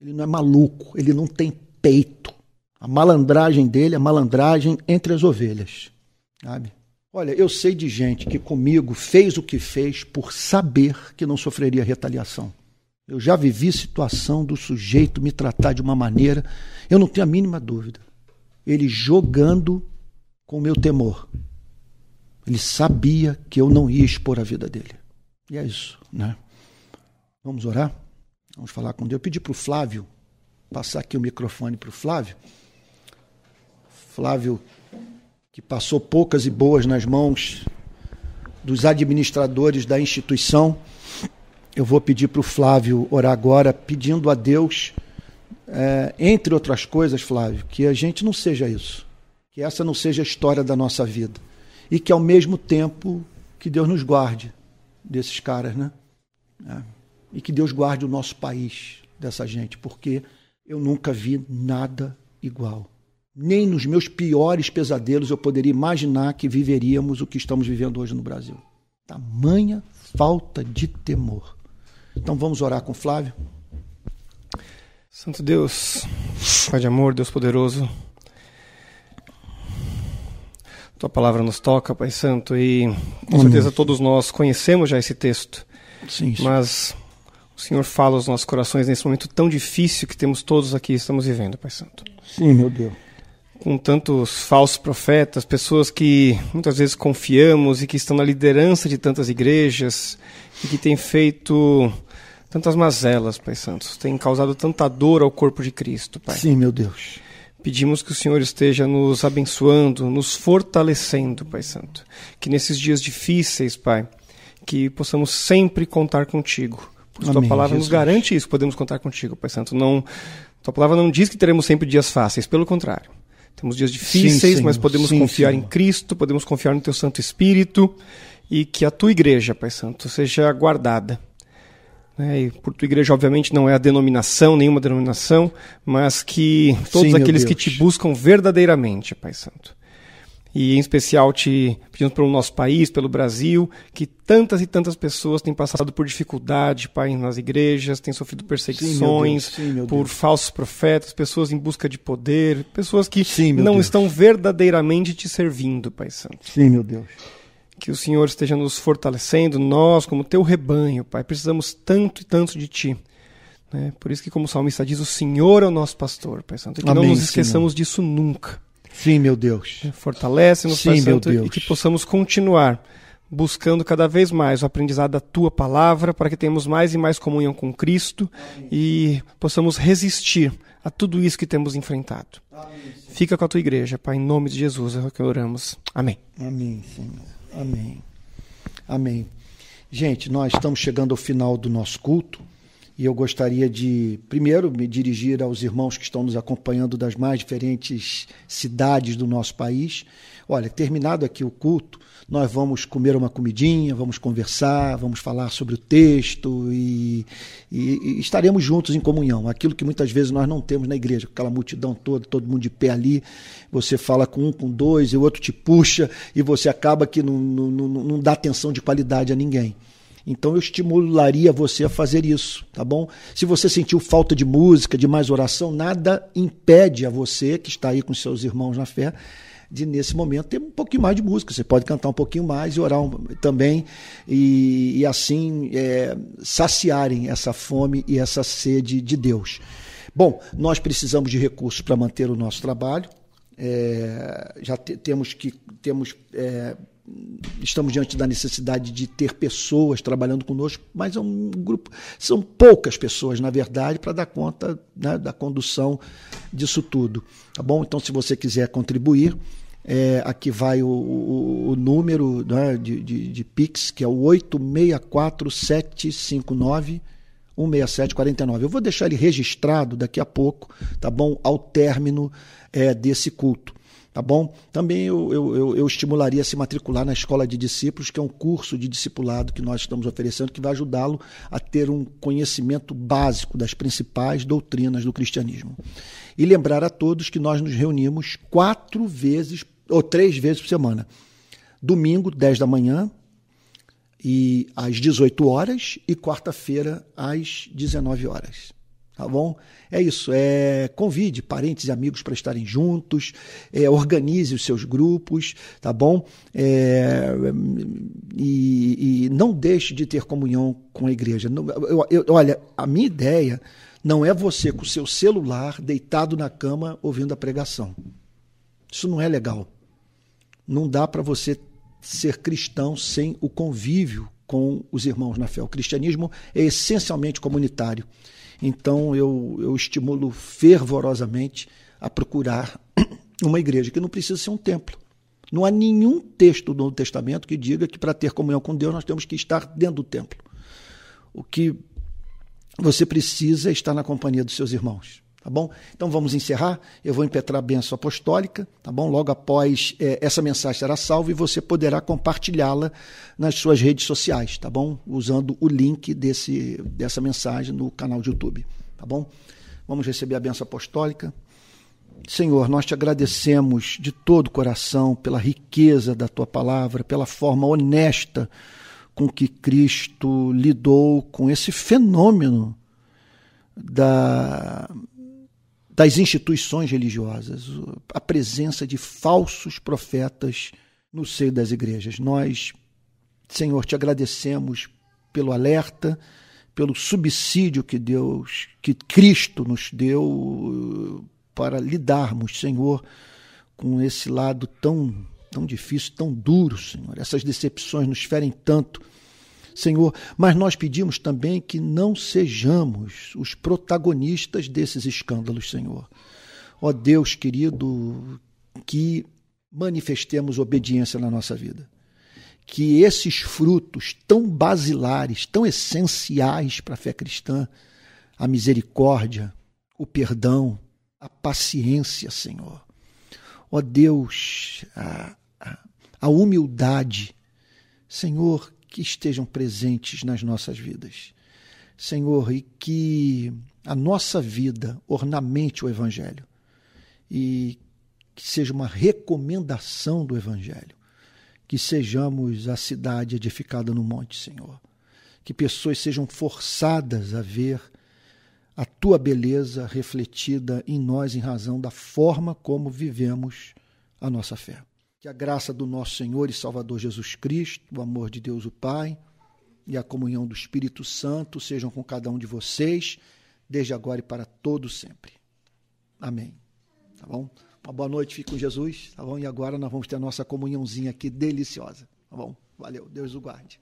Ele não é maluco, ele não tem peito. A malandragem dele, a malandragem entre as ovelhas. Sabe? Olha, eu sei de gente que comigo fez o que fez por saber que não sofreria retaliação. Eu já vivi situação do sujeito me tratar de uma maneira, eu não tenho a mínima dúvida. Ele jogando com o meu temor. Ele sabia que eu não ia expor a vida dele. E é isso, né? Vamos orar? Vamos falar com Deus. Eu pedi para o Flávio, passar aqui o microfone para o Flávio. Flávio, que passou poucas e boas nas mãos dos administradores da instituição. Eu vou pedir para o Flávio orar agora, pedindo a Deus, é, entre outras coisas, Flávio, que a gente não seja isso. Que essa não seja a história da nossa vida. E que, ao mesmo tempo, que Deus nos guarde desses caras, né? É. E que Deus guarde o nosso país dessa gente, porque eu nunca vi nada igual. Nem nos meus piores pesadelos eu poderia imaginar que viveríamos o que estamos vivendo hoje no Brasil. Tamanha falta de temor. Então vamos orar com Flávio. Santo Deus, Pai de amor, Deus poderoso, Tua palavra nos toca, Pai Santo, e com certeza todos nós conhecemos já esse texto. Sim, sim. Mas o Senhor fala aos nossos corações nesse momento tão difícil que temos todos aqui estamos vivendo, Pai Santo. Sim, meu Deus. Com tantos falsos profetas, pessoas que muitas vezes confiamos e que estão na liderança de tantas igrejas e que têm feito tantas mazelas, Pai Santo, têm causado tanta dor ao corpo de Cristo, Pai. Sim, meu Deus. Pedimos que o Senhor esteja nos abençoando, nos fortalecendo, Pai Santo. Que nesses dias difíceis, Pai, que possamos sempre contar contigo. Porque Amém, tua palavra Jesus. nos garante isso, podemos contar contigo, Pai Santo. Não, tua palavra não diz que teremos sempre dias fáceis, pelo contrário. Temos dias difíceis, sim, mas podemos sim, confiar Senhor. em Cristo, podemos confiar no teu Santo Espírito e que a tua igreja, Pai Santo, seja guardada né, e por tua igreja, obviamente, não é a denominação, nenhuma denominação, mas que todos Sim, aqueles que te buscam verdadeiramente, Pai Santo. E em especial te pedimos pelo nosso país, pelo Brasil, que tantas e tantas pessoas têm passado por dificuldade, Pai, nas igrejas, têm sofrido perseguições Sim, Sim, por falsos profetas, pessoas em busca de poder, pessoas que não Deus. estão verdadeiramente te servindo, Pai Santo. Sim, meu Deus que o Senhor esteja nos fortalecendo, nós, como teu rebanho, Pai, precisamos tanto e tanto de Ti. Né? Por isso que, como o salmista diz, o Senhor é o nosso pastor, Pai Santo, e que Amém, não nos esqueçamos Senhor. disso nunca. Sim, meu Deus. Fortalece-nos, Pai Santo, e que possamos continuar buscando cada vez mais o aprendizado da Tua palavra, para que tenhamos mais e mais comunhão com Cristo Amém. e possamos resistir a tudo isso que temos enfrentado. Amém, Fica com a Tua igreja, Pai, em nome de Jesus é o que oramos. Amém. Amém, Senhor. Amém. Amém. Gente, nós estamos chegando ao final do nosso culto e eu gostaria de, primeiro, me dirigir aos irmãos que estão nos acompanhando das mais diferentes cidades do nosso país. Olha, terminado aqui o culto, nós vamos comer uma comidinha, vamos conversar, vamos falar sobre o texto e, e, e, estaremos juntos em comunhão. Aquilo que muitas vezes nós não temos na igreja, aquela multidão toda, todo mundo de pé ali, você fala com um, com dois, e o outro te puxa e você acaba que não, não, não, não dá atenção de qualidade a ninguém. Então eu estimularia você a fazer isso, tá bom? Se você sentiu falta de música, de mais oração, nada impede a você que está aí com seus irmãos na fé de, nesse momento, ter um pouquinho mais de música. Você pode cantar um pouquinho mais e orar um, também, e, e assim é, saciarem essa fome e essa sede de Deus. Bom, nós precisamos de recursos para manter o nosso trabalho. É, já te, temos que temos é, estamos diante da necessidade de ter pessoas trabalhando conosco, mas é um grupo, são poucas pessoas, na verdade, para dar conta né, da condução disso tudo. Tá bom? Então, se você quiser contribuir, é, aqui vai o, o, o número né, de, de, de, Pix, que é o 864759 16749. Eu vou deixar ele registrado daqui a pouco, tá bom? Ao término é, desse culto. Tá bom? Também eu, eu, eu, estimularia a se matricular na Escola de Discípulos, que é um curso de discipulado que nós estamos oferecendo, que vai ajudá-lo a ter um conhecimento básico das principais doutrinas do cristianismo. E lembrar a todos que nós nos reunimos quatro vezes ou três vezes por semana. Domingo, 10 da manhã, e às 18 horas, e quarta-feira, às 19 horas. tá bom? É isso, é convide parentes e amigos para estarem juntos, é, organize os seus grupos, tá bom? É, e, e, não deixe de ter comunhão com a igreja. Eu, eu, olha, a minha ideia não é você com o seu celular deitado na cama ouvindo a pregação. Isso não é legal. Não dá para você ser cristão sem o convívio com os irmãos na fé. O cristianismo é essencialmente comunitário. Então eu, eu estimulo fervorosamente a procurar uma igreja que não precisa ser um templo. Não há nenhum texto do Novo Testamento que diga que para ter comunhão com Deus nós temos que estar dentro do templo. O que você precisa é estar na companhia dos seus irmãos tá bom? Então vamos encerrar. Eu vou impetrar a benção apostólica, tá bom? Logo após é, essa mensagem será salva e você poderá compartilhá-la nas suas redes sociais, tá bom? Usando o link desse, dessa mensagem no canal de YouTube, tá bom? Vamos receber a benção apostólica. Senhor, nós te agradecemos de todo o coração pela riqueza da tua palavra, pela forma honesta com que Cristo lidou com esse fenômeno da das instituições religiosas, a presença de falsos profetas no seio das igrejas. Nós, Senhor, te agradecemos pelo alerta, pelo subsídio que Deus, que Cristo nos deu uh, para lidarmos, Senhor, com esse lado tão tão difícil, tão duro, Senhor. Essas decepções nos ferem tanto Senhor, mas nós pedimos também que não sejamos os protagonistas desses escândalos, Senhor. Ó Deus querido, que manifestemos obediência na nossa vida. Que esses frutos tão basilares, tão essenciais para a fé cristã, a misericórdia, o perdão, a paciência, Senhor. Ó Deus, a, a, a humildade, Senhor, que estejam presentes nas nossas vidas. Senhor, e que a nossa vida ornamente o Evangelho e que seja uma recomendação do Evangelho. Que sejamos a cidade edificada no monte, Senhor. Que pessoas sejam forçadas a ver a tua beleza refletida em nós em razão da forma como vivemos a nossa fé. Que a graça do nosso Senhor e Salvador Jesus Cristo, o amor de Deus o Pai e a comunhão do Espírito Santo sejam com cada um de vocês, desde agora e para todo sempre. Amém. Tá bom? Uma boa noite, fique com Jesus, tá bom? E agora nós vamos ter a nossa comunhãozinha aqui deliciosa, tá bom? Valeu, Deus o guarde.